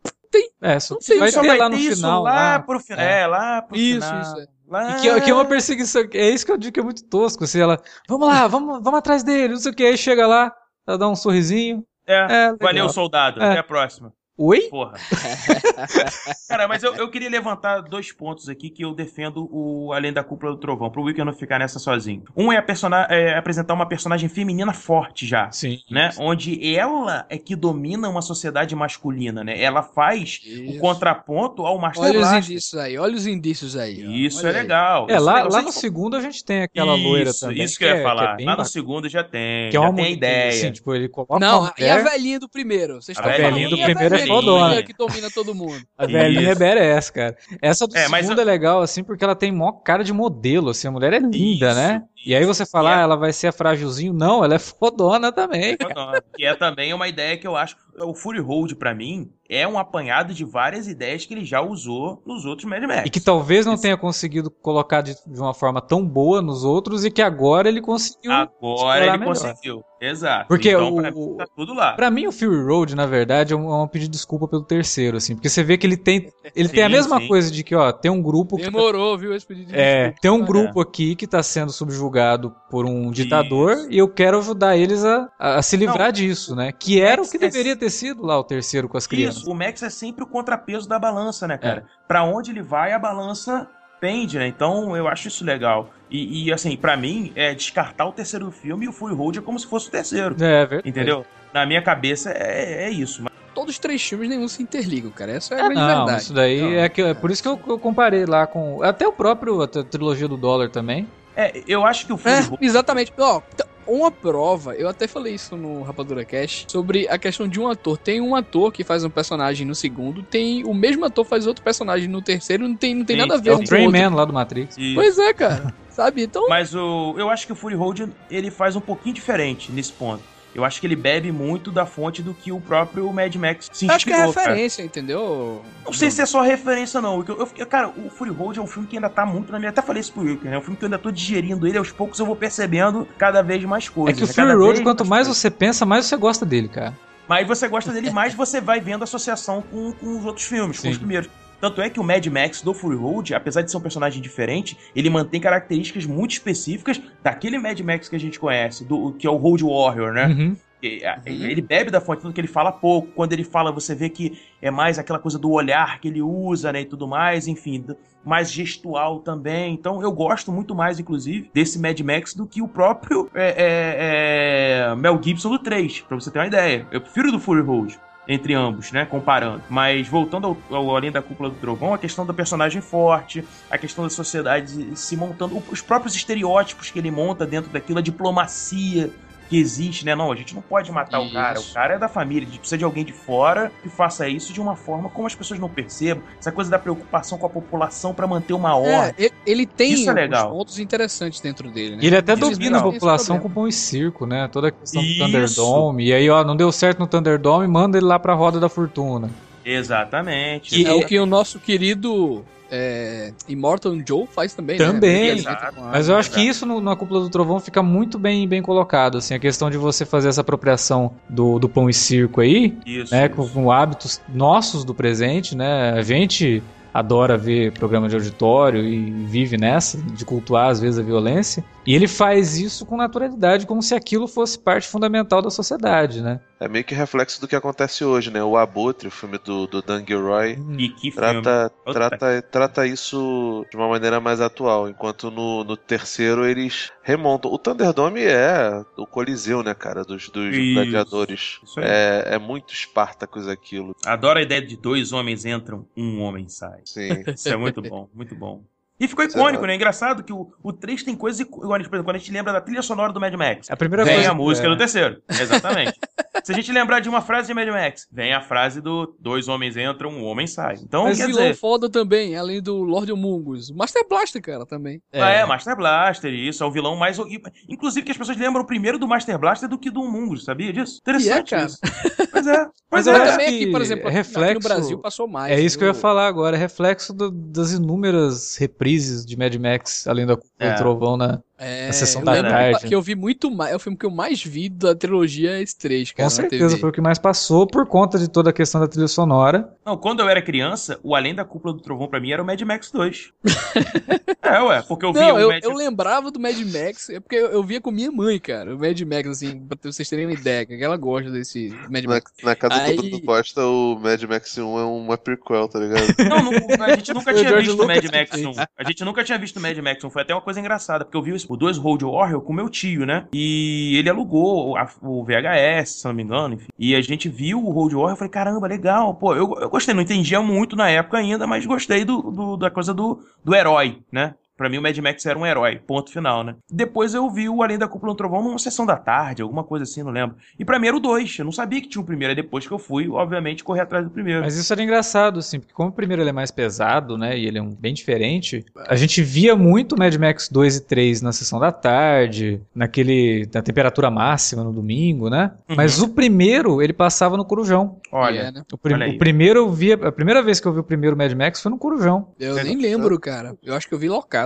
É, só Não sei, vai só ter vai lá no ter isso final. lá lá. pro final. É. É, lá pro Isso, final. isso, é. Lá... Que, que é uma perseguição. É isso que eu digo que é muito tosco. Assim, ela, vamos lá, vamos, vamos atrás dele, não sei o que. Aí chega lá, ela dá um sorrisinho. É, É, valeu, soldado. É. Até a próxima. Oi? Porra. Cara, mas eu, eu queria levantar dois pontos aqui que eu defendo o Além da Cúpula do Trovão, pro Wicker não ficar nessa sozinho. Um é, é apresentar uma personagem feminina forte já. Sim. Né? Onde ela é que domina uma sociedade masculina, né? Ela faz o Isso. contraponto ao Master Olha os Blaster. indícios aí, olha os indícios aí. Isso Olha é aí. legal. É, isso lá, legal. lá no segundo a gente tem aquela isso, loira também. Isso que eu ia é- falar. é lá no segundo já tem. Que é já uma tem mulher, ideia. assim, tipo, ele coloca Não, e a velhinha do primeiro? Vocês A estão velhinha falando do primeiro é velhinha fodona. que domina todo mundo. a velhinha é Isso. badass, cara. Essa do É, segundo é legal, assim, porque ela tem mó cara de modelo, assim, a mulher é linda, Isso, né? E aí você fala, é- ah, ela vai ser a frágilzinho. Não, ela é fodona também. Fodona. Que é também uma ideia que eu acho. O Fury Road, pra mim, é um apanhado de várias ideias que ele já usou nos outros Mad Max. E que talvez não tenha conseguido colocar de, de uma forma tão boa nos outros e que agora ele conseguiu. Agora ele melhor. conseguiu. Exato. Porque então, o- pra mim, tá tudo lá. Pra mim, o Fury Road, na verdade, é um, é um pedido de desculpa pelo terceiro, assim. Porque você vê que ele tem. Ele tem a Sim, mesma sim. coisa de que, ó, tem um grupo que. Demorou, viu, esse pedido de É, desculpa. tem um grupo aqui que tá sendo subjugado por um ditador Isso. e eu quero ajudar eles a, a- a se livrar disso, né? Que era o que é- deveria ter sido lá o terceiro com as crianças. Isso, o Max é sempre o contrapeso da balança, né, cara? Pra onde ele vai, a balança pende, né? Então eu acho isso legal. E, e, assim, pra mim, é descartar o terceiro filme e o Fury Road é como se fosse o terceiro. É, verdade. Entendeu? Na minha cabeça é, é isso. Mas Todos os três filmes nenhum se interligam, cara. Essa é a É, grande não, verdade. isso daí Não. é, que, é por isso que eu, eu comparei lá com. Até o próprio a tri- trilogia do dólar também. é, eu acho que o Fury É, Road. exatamente. Ó, t- uma prova, eu até falei isso no Rapadura Cash, sobre a questão de um ator. Tem um ator que faz um personagem no segundo, tem o mesmo ator faz outro personagem no terceiro, não tem, não tem Sim, nada a ver É um o com o. Man lá do Matrix. Isso. Pois é, cara. Sabe? Então, Mas o, eu acho que o Fury Road ele faz um pouquinho diferente nesse ponto. Eu acho que ele bebe muito da fonte do que o próprio Mad Max se eu acho que é inspirou, cara. referência, entendeu? Não sei se é só referência, não. Eu, eu- cara, o Fury Road é um filme que ainda tá muito na minha. Até falei isso pro Wilker, né? É um filme que eu ainda tô digerindo ele. Aos poucos eu vou percebendo cada vez mais É coisas. que o né? Fury Cada Road, quanto mais coisas. você pensa, mais você gosta dele, cara. Mas você gosta dele mais, você vai vendo a associação com, com os outros filmes, com Sim. os primeiros. Tanto é que o Mad Max do Fury Road, apesar de ser um personagem diferente, ele mantém características muito específicas daquele Mad Max que a gente conhece, do, que é o Road Warrior, né? Uhum. E, a- Ele bebe da fonte, tanto que ele fala pouco. Quando ele fala, você vê que é mais aquela coisa do olhar que ele usa, né? E tudo mais, enfim, mais gestual também. Então eu gosto muito mais, inclusive, desse Mad Max do que o próprio é, é, é, Mel Gibson do 3, pra você ter uma ideia. Eu prefiro do Fury Road. Entre ambos, né? Comparando. Mas voltando ao, ao Além da Cúpula do Trovão, a questão do personagem forte, a questão da sociedade se montando, os próprios estereótipos que ele monta dentro daquilo, a diplomacia que existe, né? Não, a gente não pode matar o cara. O Isso. cara é da família. A gente precisa de alguém de fora que faça isso de uma forma como as pessoas não percebam. Essa coisa da preocupação com a população pra manter uma É, ordem. ele, ele tem Isso é legal. pontos interessantes dentro dele, né? E ele até Isso é domina a população Esse com pão e circo, né? Toda a questão Isso. do Thunderdome. E aí, ó, não deu certo no Thunderdome, manda ele lá pra roda da fortuna. Exatamente. Que é o que o nosso querido é, Immortal Joe faz também, Também. né? Exato. Mas eu acho que isso no- na Cúpula do Trovão fica muito bem, bem colocado, assim, a questão de você fazer essa apropriação do, do pão e circo aí, Isso, né, isso. com, com hábitos nossos do presente, né, a gente adora ver programa de auditório e vive nessa, de cultuar às vezes a violência, e ele faz isso com naturalidade, como se aquilo fosse parte fundamental da sociedade, né. É meio que reflexo do que acontece hoje, né? O Abutre, o filme do, do Dan Gilroy, E que filme. trata, trata, trata isso de uma maneira mais atual, enquanto no, no terceiro eles remontam. O Thunderdome é o coliseu, né, cara, dos, dos Isso. gladiadores. Isso. É, é muito Spartacus aquilo. Adoro a ideia de dois homens entram, um homem sai. Sim. Isso é muito bom, muito bom. E ficou icônico, né? Engraçado que o, o 3 tem coisas icônicas. Por exemplo, quando a gente lembra da trilha sonora do Mad Max, A primeira vem coisa a música é, do terceiro. Exatamente. Se a gente lembrar de uma frase de Mad Max, vem a frase do dois homens entram, um homem sai. Então, Mas quer vilão dizer, foda também, além do Lord Mungus. Master Blaster, cara, também. ah, é, Master Blaster, isso, é o vilão mais. Inclusive que as pessoas lembram primeiro do Master Blaster do que do Mungus, sabia disso? Interessante cara. isso. Pois é, Mas pois eu é. acho também que aqui, por exemplo, é aqui reflexo- no Brasil passou mais. É isso que eu ia viu? falar agora, é reflexo do- das inúmeras reprises de Mad Max, além Cúpula É. do Trovão na, É, A Sessão da Tarde. que eu vi muito mais. É o filme que eu mais vi da trilogia esse 3, cara. Com na certeza, foi o que mais passou por conta de toda a questão da trilha sonora. Não, quando eu era criança, o Além da Cúpula do Trovão pra mim era o Mad Max 2. é, ué, porque eu via Não, o eu, Mad eu lembrava do Mad Max, é porque eu, eu via com minha mãe, cara. O Mad Max, assim, pra vocês terem uma ideia, que ela gosta desse Mad Na, Max. na casa Aí- do Bruno Costa, o Mad Max 1 é uma prequel, tá ligado? Não, não, a gente nunca tinha visto o Mad Max que 1. A gente nunca tinha visto o Mad Max 1. Foi até uma coisa engraçada, porque eu vi o 2 Road Warrior com meu tio, né? E ele alugou a- o VHS, se não me engano, enfim. E a gente viu o Road Warrior e falei, caramba, legal. Pô, eu, eu gostei, não entendia muito na época ainda, mas gostei do, do- da coisa do, do herói, né? Pra mim, o Mad Max era um herói, ponto final, né? Depois eu vi o Além da Cúpula do Trovão numa sessão da tarde, alguma coisa assim, não lembro. E pra mim era o 2. Eu não sabia que tinha o primeiro. É depois que eu fui, obviamente, correr atrás do primeiro. Mas isso era engraçado, assim, porque como o primeiro ele é mais pesado, né, e ele é um, bem diferente, a gente via muito Mad Max 2 e 3 na sessão da tarde, naquele, na temperatura máxima no domingo, né? Uhum. Mas o primeiro, ele passava no Corujão. Olha, É, né? O, prim- Olha o primeiro eu via, a primeira vez que eu vi o primeiro Mad Max foi no Corujão. Eu É, nem não- lembro, cara. Eu acho que eu vi locado.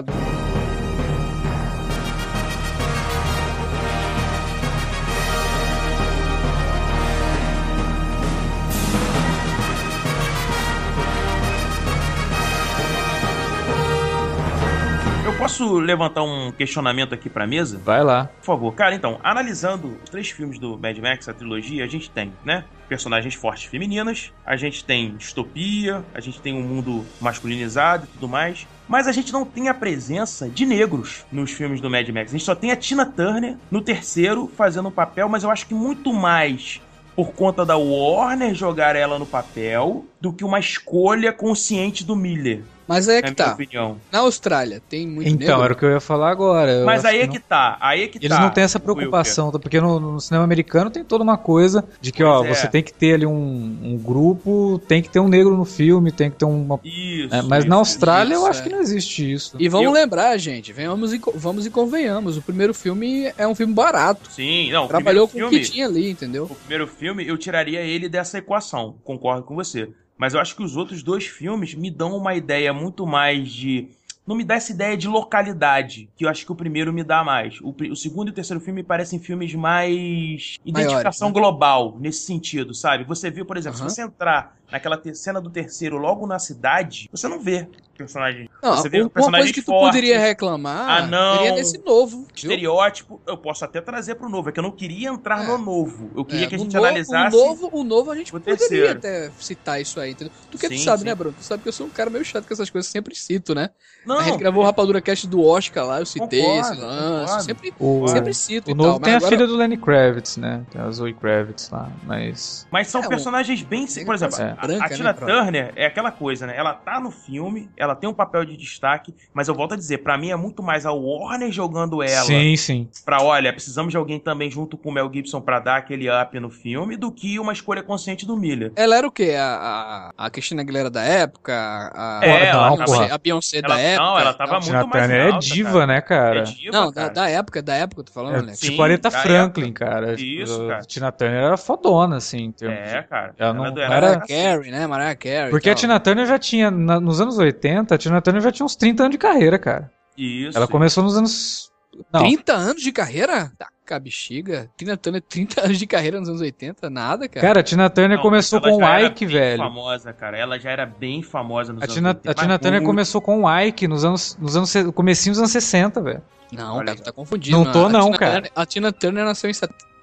Eu posso levantar um questionamento aqui pra mesa? Vai lá. Por favor. Cara, então, analisando os três filmes do Mad Max, a trilogia, a gente tem, né? Personagens fortes femininas, a gente tem distopia, a gente tem um mundo masculinizado e tudo mais. Mas a gente não tem a presença de negros nos filmes do Mad Max. A gente só tem a Tina Turner no terceiro fazendo um papel, mas eu acho que muito mais por conta da Warner jogar ela no papel do que uma escolha consciente do Miller, Mas aí é na que tá. opinião. Na Austrália tem muito Então, negro? era o que eu ia falar agora. Eu Mas acho aí é não- que tá, aí é que Eles tá. não têm essa preocupação, tá? porque no, no cinema americano tem toda uma coisa de que, ó, Pois é. você tem que ter ali um, um grupo, tem que ter um negro no filme, tem que ter uma. Isso. É, mas isso, na Austrália eu isso, acho é. que não existe isso. E vamos Eu- lembrar, gente, venhamos e, vamos e convenhamos. O primeiro filme é um filme barato. Sim, não, o Trabalhou com primeiro o que filme, tinha ali, entendeu? o primeiro filme eu tiraria ele dessa equação, concordo com você. Mas eu acho que os outros dois filmes me dão uma ideia muito mais de não me dá essa ideia de localidade, que eu acho que o primeiro me dá mais. O, o segundo e o terceiro filme me parecem filmes mais identificação né? global, nesse sentido, sabe? Você viu, por exemplo, se você entrar naquela cena do terceiro logo na cidade, você não vê personagem. Não, você vê uma personagens coisa que tu fortes, poderia reclamar Ah, não. seria nesse novo. viu? estereótipo, eu posso até trazer pro novo, é que eu não queria entrar É. no novo. Eu queria É, que a gente novo- analisasse. O novo, o novo a gente poderia terceiro. até citar isso aí, entendeu? Tu que tu Sim, sabe, sim. né, Bruno? Tu sabe que eu sou um cara meio chato com essas coisas, sempre cito, né? Não, a gente gravou o Rapadura Cast do Oscar lá, eu citei Concordo, esse lance, sempre, O, sempre cito o e novo tal. tem mas a agora- filha do Lenny Kravitz, né? Tem a Zoe Kravitz lá, mas. Mas são É, o- personagens bem. Por exemplo, É. branca, a, né, Tina Pro? Turner é aquela coisa, né? Ela tá no filme, ela tem um papel de destaque, mas eu volto a dizer, pra mim é muito mais a Warner jogando ela Sim, sim. pra, olha, precisamos de alguém também junto com o Mel Gibson pra dar aquele up no filme, do que uma escolha consciente do Miller. Ela era o quê? A, a, a Cristina Aguilera da época? A, É, a ela Beyoncé, porra. a Beyoncé Ela- da época? não, ela tava Não, muito Tina mais Turner alta, é diva, cara. né, cara? É diva, Não, da, cara. da época, da época, eu tô falando, É, né? sim. tipo Aretha da Franklin, cara. Isso, Tipo, cara. Tina Turner era fodona, assim. em termos É, de- cara. Ela não- do- não ela era- Mariah Carey, né? Mariah Carey. Porque a. Tina Turner já tinha, na- nos anos 80, a Tina Turner já tinha uns 30 anos de carreira, cara. Isso. Ela começou nos anos. Não, 30 anos de carreira? Taca bexiga. Tina Turner, 30 anos de carreira nos anos 80? Nada, cara. cara, a Tina Turner Não, começou com o Ike, bem velho. famosa, cara. Ela já era bem famosa nos A anos Tina, 80, a Tina mas Turner muito. começou com o Ike nos anos, nos anos, comecinho dos anos 60, velho. Não, Olha cara, tu tá confundindo. Não tô A não, Tina cara. Turner- a Tina Turner nasceu em...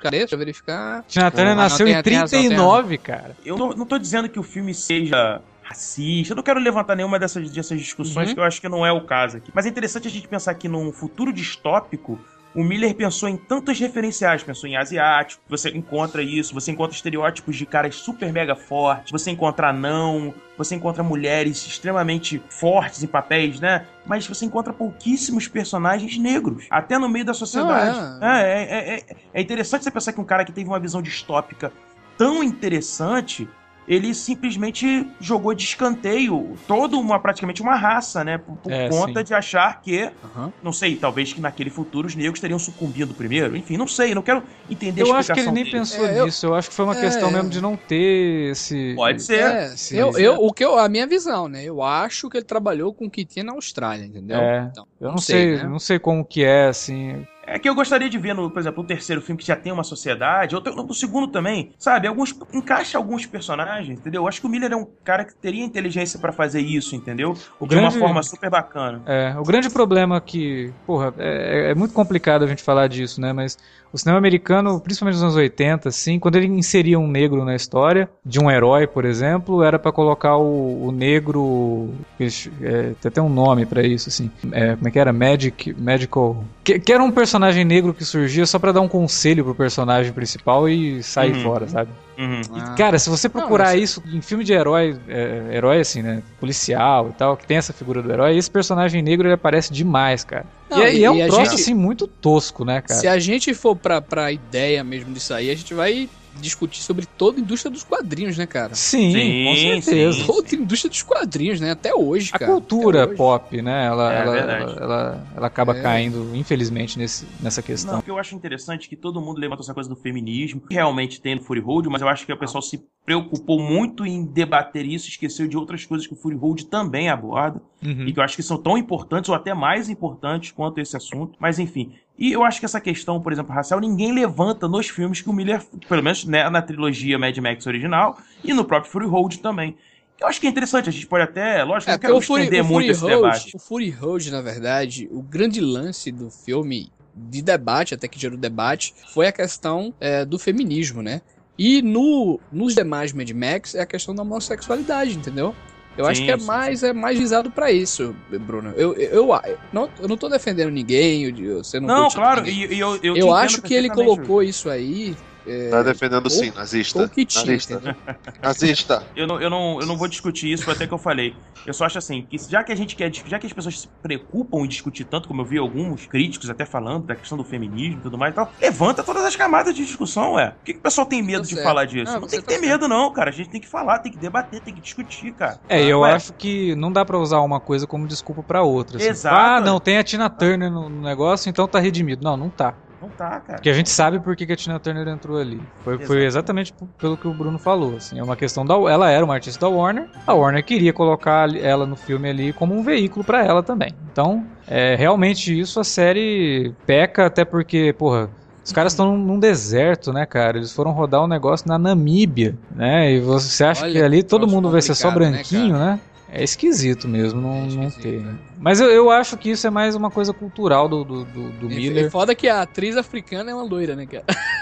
Cadê? Deixa eu verificar. Tina Turner Ah, nasceu tem- em tem razão, tem 39, cara. Eu não, não tô dizendo que o filme seja racista, eu não quero levantar nenhuma dessas, dessas discussões, Uhum. que eu acho que não é o caso aqui. Mas é interessante a gente pensar que num futuro distópico, o Miller pensou em tantos referenciais, pensou em asiático, você encontra isso, você encontra estereótipos de caras super mega fortes, você encontra anão, você encontra mulheres extremamente fortes em papéis, né? Mas você encontra pouquíssimos personagens negros, até no meio da sociedade. Não, é. É, é, é, é interessante você pensar que um cara que teve uma visão distópica tão interessante ele simplesmente jogou de escanteio toda uma, praticamente uma raça, né? Por, por É, conta sim. de achar que, Aham. não sei, talvez que naquele futuro os negros teriam sucumbido primeiro. Enfim, não sei, não quero entender a Eu acho que ele nem dele. pensou É, eu- nisso. Eu acho que foi uma É, questão mesmo de não ter esse. Pode ser. É, sim, eu, eu, o que eu, a minha visão, né? Eu acho que ele trabalhou com o que tinha na Austrália, entendeu? É. Então, Eu não, não sei, sei, né? não sei como que é, assim. É que eu gostaria de ver, no, por exemplo, no terceiro filme que já tem uma sociedade, ou no segundo também, sabe? Alguns, encaixa alguns personagens, entendeu? Eu acho que o Miller é um cara que teria inteligência pra fazer isso, entendeu? O de uma grande- forma super bacana. É, o grande problema que, porra, é, é muito complicado a gente falar disso, né? Mas o cinema americano, principalmente nos anos 80, assim, quando ele inseria um negro na história, de um herói, por exemplo, era pra colocar o, o negro. é, tem até um nome pra isso, assim. É, como é que era? Magic. Magical. Que, que era um personagem negro que surgia só pra dar um conselho pro personagem principal e sair Uhum. fora, sabe? Uhum. Ah. Cara, se você procurar mas- isso em filme de herói, é, herói assim, né? Policial e tal, que tem essa figura do herói, esse personagem negro ele aparece demais, cara. Não, e, é- e e- é um e troço gente- assim muito tosco, né, cara? Se a gente for pra, pra ideia mesmo disso aí, a gente vai discutir sobre toda a indústria dos quadrinhos, né, cara? Sim, Sim, com certeza. sim. Toda a indústria dos quadrinhos, né? Até hoje, A cara. cultura Até hoje. pop, né? Ela, É, ela, ela, ela, ela acaba É. caindo, infelizmente, nesse, nessa Não, questão. o que eu acho interessante é que todo mundo levantou essa coisa do feminismo, que realmente tem no Fury Road, mas eu acho que o pessoal se preocupou muito em debater isso, esqueceu de outras coisas que o Fury Road também aborda. Uhum. e que eu acho que são tão importantes ou até mais importantes quanto esse assunto. Mas enfim. E eu acho que essa questão, por exemplo, racial, ninguém levanta nos filmes que o Miller, pelo menos né, na trilogia Mad Max original e no próprio Fury Road também. Eu acho que é interessante, a gente pode até, lógico, É, não quero estender o muito Fury esse Road, debate. o Fury Road, na verdade, o grande lance do filme, de debate, até que gerou debate, foi a questão é, do feminismo, né? E no, nos demais Mad Max é a questão da homossexualidade, entendeu? Eu acho Sim, que é sim, mais, é mais visado pra isso, Bruno. Eu, eu, eu, não, eu não tô defendendo ninguém, você não Não, claro, e, e eu, eu, Eu acho que ele colocou isso aí. É, Tá defendendo sim, nazista. ou que tinha, nazista. entendeu? Nazista. Eu não, eu, não, eu não vou discutir isso, foi até que eu falei. Eu só acho assim, que já que a gente quer, já que as pessoas se preocupam em discutir tanto, como eu vi alguns críticos até falando da questão do feminismo e tudo mais e tal, levanta todas as camadas de discussão, ué. Por que, que o pessoal tem medo Tá de certo. falar disso? Não, Não, tem que tá ter certo. medo, não, cara. A gente tem que falar, tem que debater, tem que discutir, cara. É, eu Ué, acho que não dá pra usar uma coisa como desculpa pra outra. assim. Exato. Ah, não, tem a Tina Turner no negócio, então tá redimido. Não, não tá. Não tá, cara. Porque a gente sabe por que que a Tina Turner entrou ali. Foi, foi exatamente pelo que o Bruno falou. Assim, é uma questão da. Ela era uma artista da Warner. A Warner queria colocar ela no filme ali como um veículo pra ela também. Então, é, realmente isso a série peca, até porque, porra. Os caras estão num, deserto, né, cara? Eles foram rodar um negócio na Namíbia, né? E você acha Olha que ali todo mundo vai ser só né, branquinho, né? É esquisito mesmo não, É não esquisito, ter. né? Mas eu, eu acho que isso é mais uma coisa cultural do, do, do, do E- Miller. E foda que a atriz africana é uma loira, né, cara?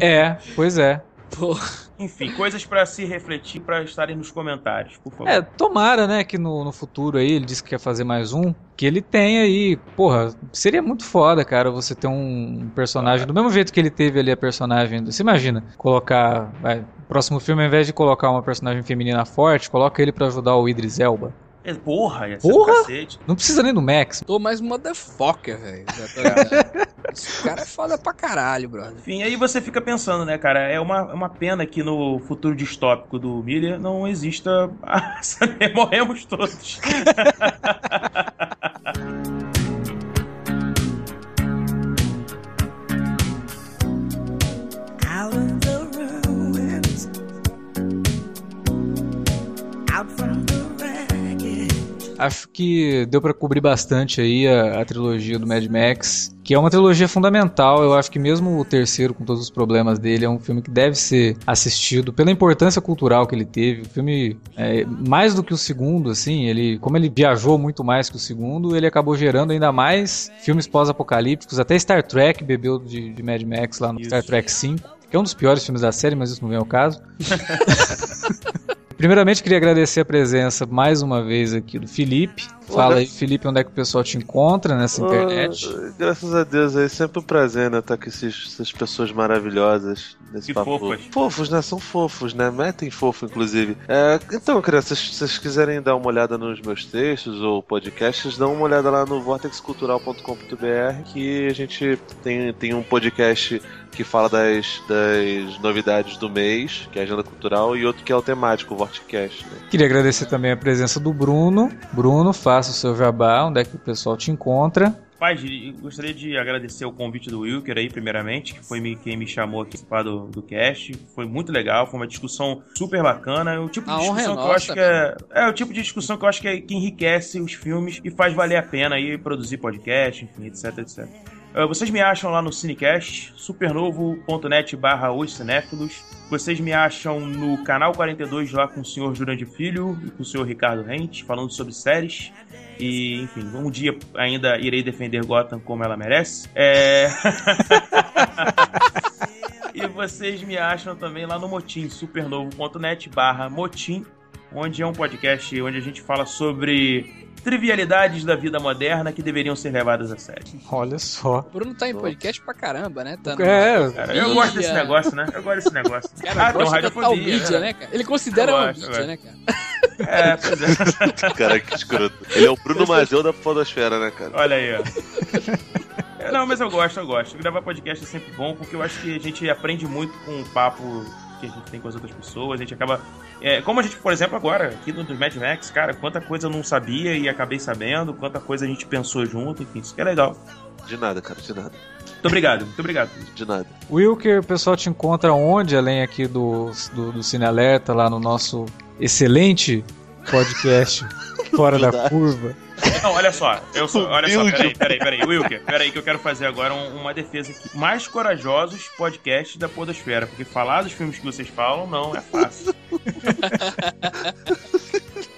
É, pois é. Pô, Enfim, coisas pra se refletir, pra estarem nos comentários, por favor. É, tomara, né, que no, no futuro aí, ele disse que quer fazer mais um, que ele tenha aí, porra, seria muito foda, cara, você ter um personagem, do mesmo jeito que ele teve ali a personagem, você imagina, colocar, vai, próximo filme, ao invés de colocar uma personagem feminina forte, coloca ele pra ajudar o Idris Elba. É, Porra, ia ser Porra! cacete. Não precisa nem do Max. tô mais motherfucker, velho. Esse cara é foda pra caralho, brother. Enfim, aí você fica pensando, né, cara? É uma, é uma pena que no futuro distópico do Miller não exista. Morremos todos. Acho que deu pra cobrir bastante aí a, a trilogia do Mad Max, que é uma trilogia fundamental. Eu acho que mesmo o terceiro, com todos os problemas dele, é um filme que deve ser assistido pela importância cultural que ele teve. O filme, é, mais do que o segundo, assim, ele, como ele viajou muito mais que o segundo, ele acabou gerando ainda mais filmes pós-apocalípticos. Até Star Trek bebeu de, de Mad Max lá no Isso. Star Trek 5, que é um dos piores filmes da série, mas isso não vem ao caso. Primeiramente, queria agradecer a presença mais uma vez aqui do Felipe. Fala aí, Felipe, onde é que o pessoal te encontra nessa internet? Ah, graças a Deus, é sempre um prazer, né? Estar com esses- essas pessoas maravilhosas nesse Que papo. fofas. Fofos, né? São fofos, né? Metem fofo, inclusive. É, então, crianças, se vocês quiserem dar uma olhada nos meus textos ou podcasts, dão uma olhada lá no vortexcultural.com.br que a gente tem, tem um podcast que fala das, das novidades do mês, que é a agenda cultural, e outro que é o temático, o Vortecast, né? Queria agradecer também a presença do Bruno. Bruno, faça o seu jabá, onde é que o pessoal te encontra. Paz, eu gostaria de agradecer o convite do Wilker aí, primeiramente, que foi me- quem me chamou aqui para participar do, do cast. Foi muito legal, foi uma discussão super bacana. É o tipo de A honra discussão é que eu nossa, acho que é. É o tipo de discussão que eu acho que, é, que enriquece os filmes e faz valer a pena aí produzir podcast, enfim, etc, etc. Ah, Vocês me acham lá no Cinecast, supernovo.net barra. Vocês me acham no canal 42 lá com o senhor Jurandir Filho e com o senhor Ricardo Rente, falando sobre séries. E, enfim, um dia ainda irei defender Gotham como ela merece. É... e vocês me acham também lá no Motim, supernovo.net barra Motim, onde é um podcast onde a gente fala sobre trivialidades da vida moderna que deveriam ser levadas a sério. Olha só. O Bruno tá em podcast pra caramba, né? Tá no- É, Cara, eu gosto desse negócio, né? Eu gosto desse negócio. Cara, ah, tem um radiofobia, mídia, né? né, cara? Ele considera Eu uma gosto, mídia, né, cara? É, pois é. Cara, que escroto. Ele é o Bruno Mazeu da Podosfera, né, cara? Olha aí, ó. É, Não, mas eu gosto, eu gosto. Gravar podcast é sempre bom, porque eu acho que a gente aprende muito com o papo que a gente tem com as outras pessoas. A gente acaba. é, como a gente, por exemplo, agora, aqui no do Mad Max, cara, quanta coisa eu não sabia e acabei sabendo, quanta coisa a gente pensou junto, enfim, isso que é legal. De nada, cara, de nada. Muito obrigado, muito obrigado. De nada. Wilker, o pessoal te encontra onde, além aqui do, do, do Cine Alerta, lá no nosso excelente podcast Fora da. Curva. Não, olha só, eu sou, olha só, peraí, peraí, peraí, Wilker, peraí que eu quero fazer agora um- uma defesa aqui. Mais corajosos podcasts da Podosfera, porque falar dos filmes que vocês falam não é fácil.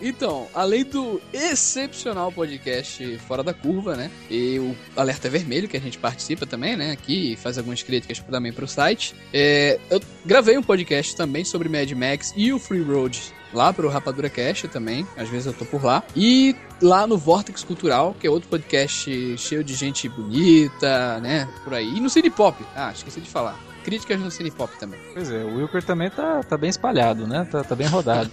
Então, além do excepcional podcast Fora da Curva, né? E o Alerta Vermelho, que a gente participa também, né? Aqui e faz algumas críticas também pro site. É, eu gravei um podcast também sobre Mad Max e o Free Road lá pro Rapadura Cast também. Às vezes eu tô por lá. E lá no Vortex Cultural, que é outro podcast cheio de gente bonita, né? Por aí. E no Cine Pop. Ah, esqueci de falar. Críticas no Cine Pop também. Pois é, o Wilker também tá, tá bem espalhado, né? Tá, tá bem rodado.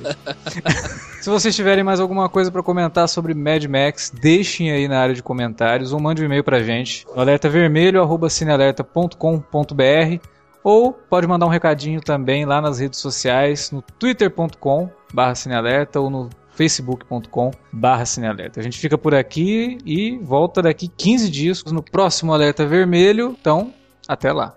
Se vocês tiverem mais alguma coisa pra comentar sobre Mad Max, deixem aí na área de comentários ou mande um e-mail pra gente no alertavermelho@cinealerta.com.br ou pode mandar um recadinho também lá nas redes sociais, no twitter.com barra cinealerta ou no facebook.com barra cinealerta. A gente fica por aqui e volta daqui 15 dias no próximo Alerta Vermelho. Então, até lá.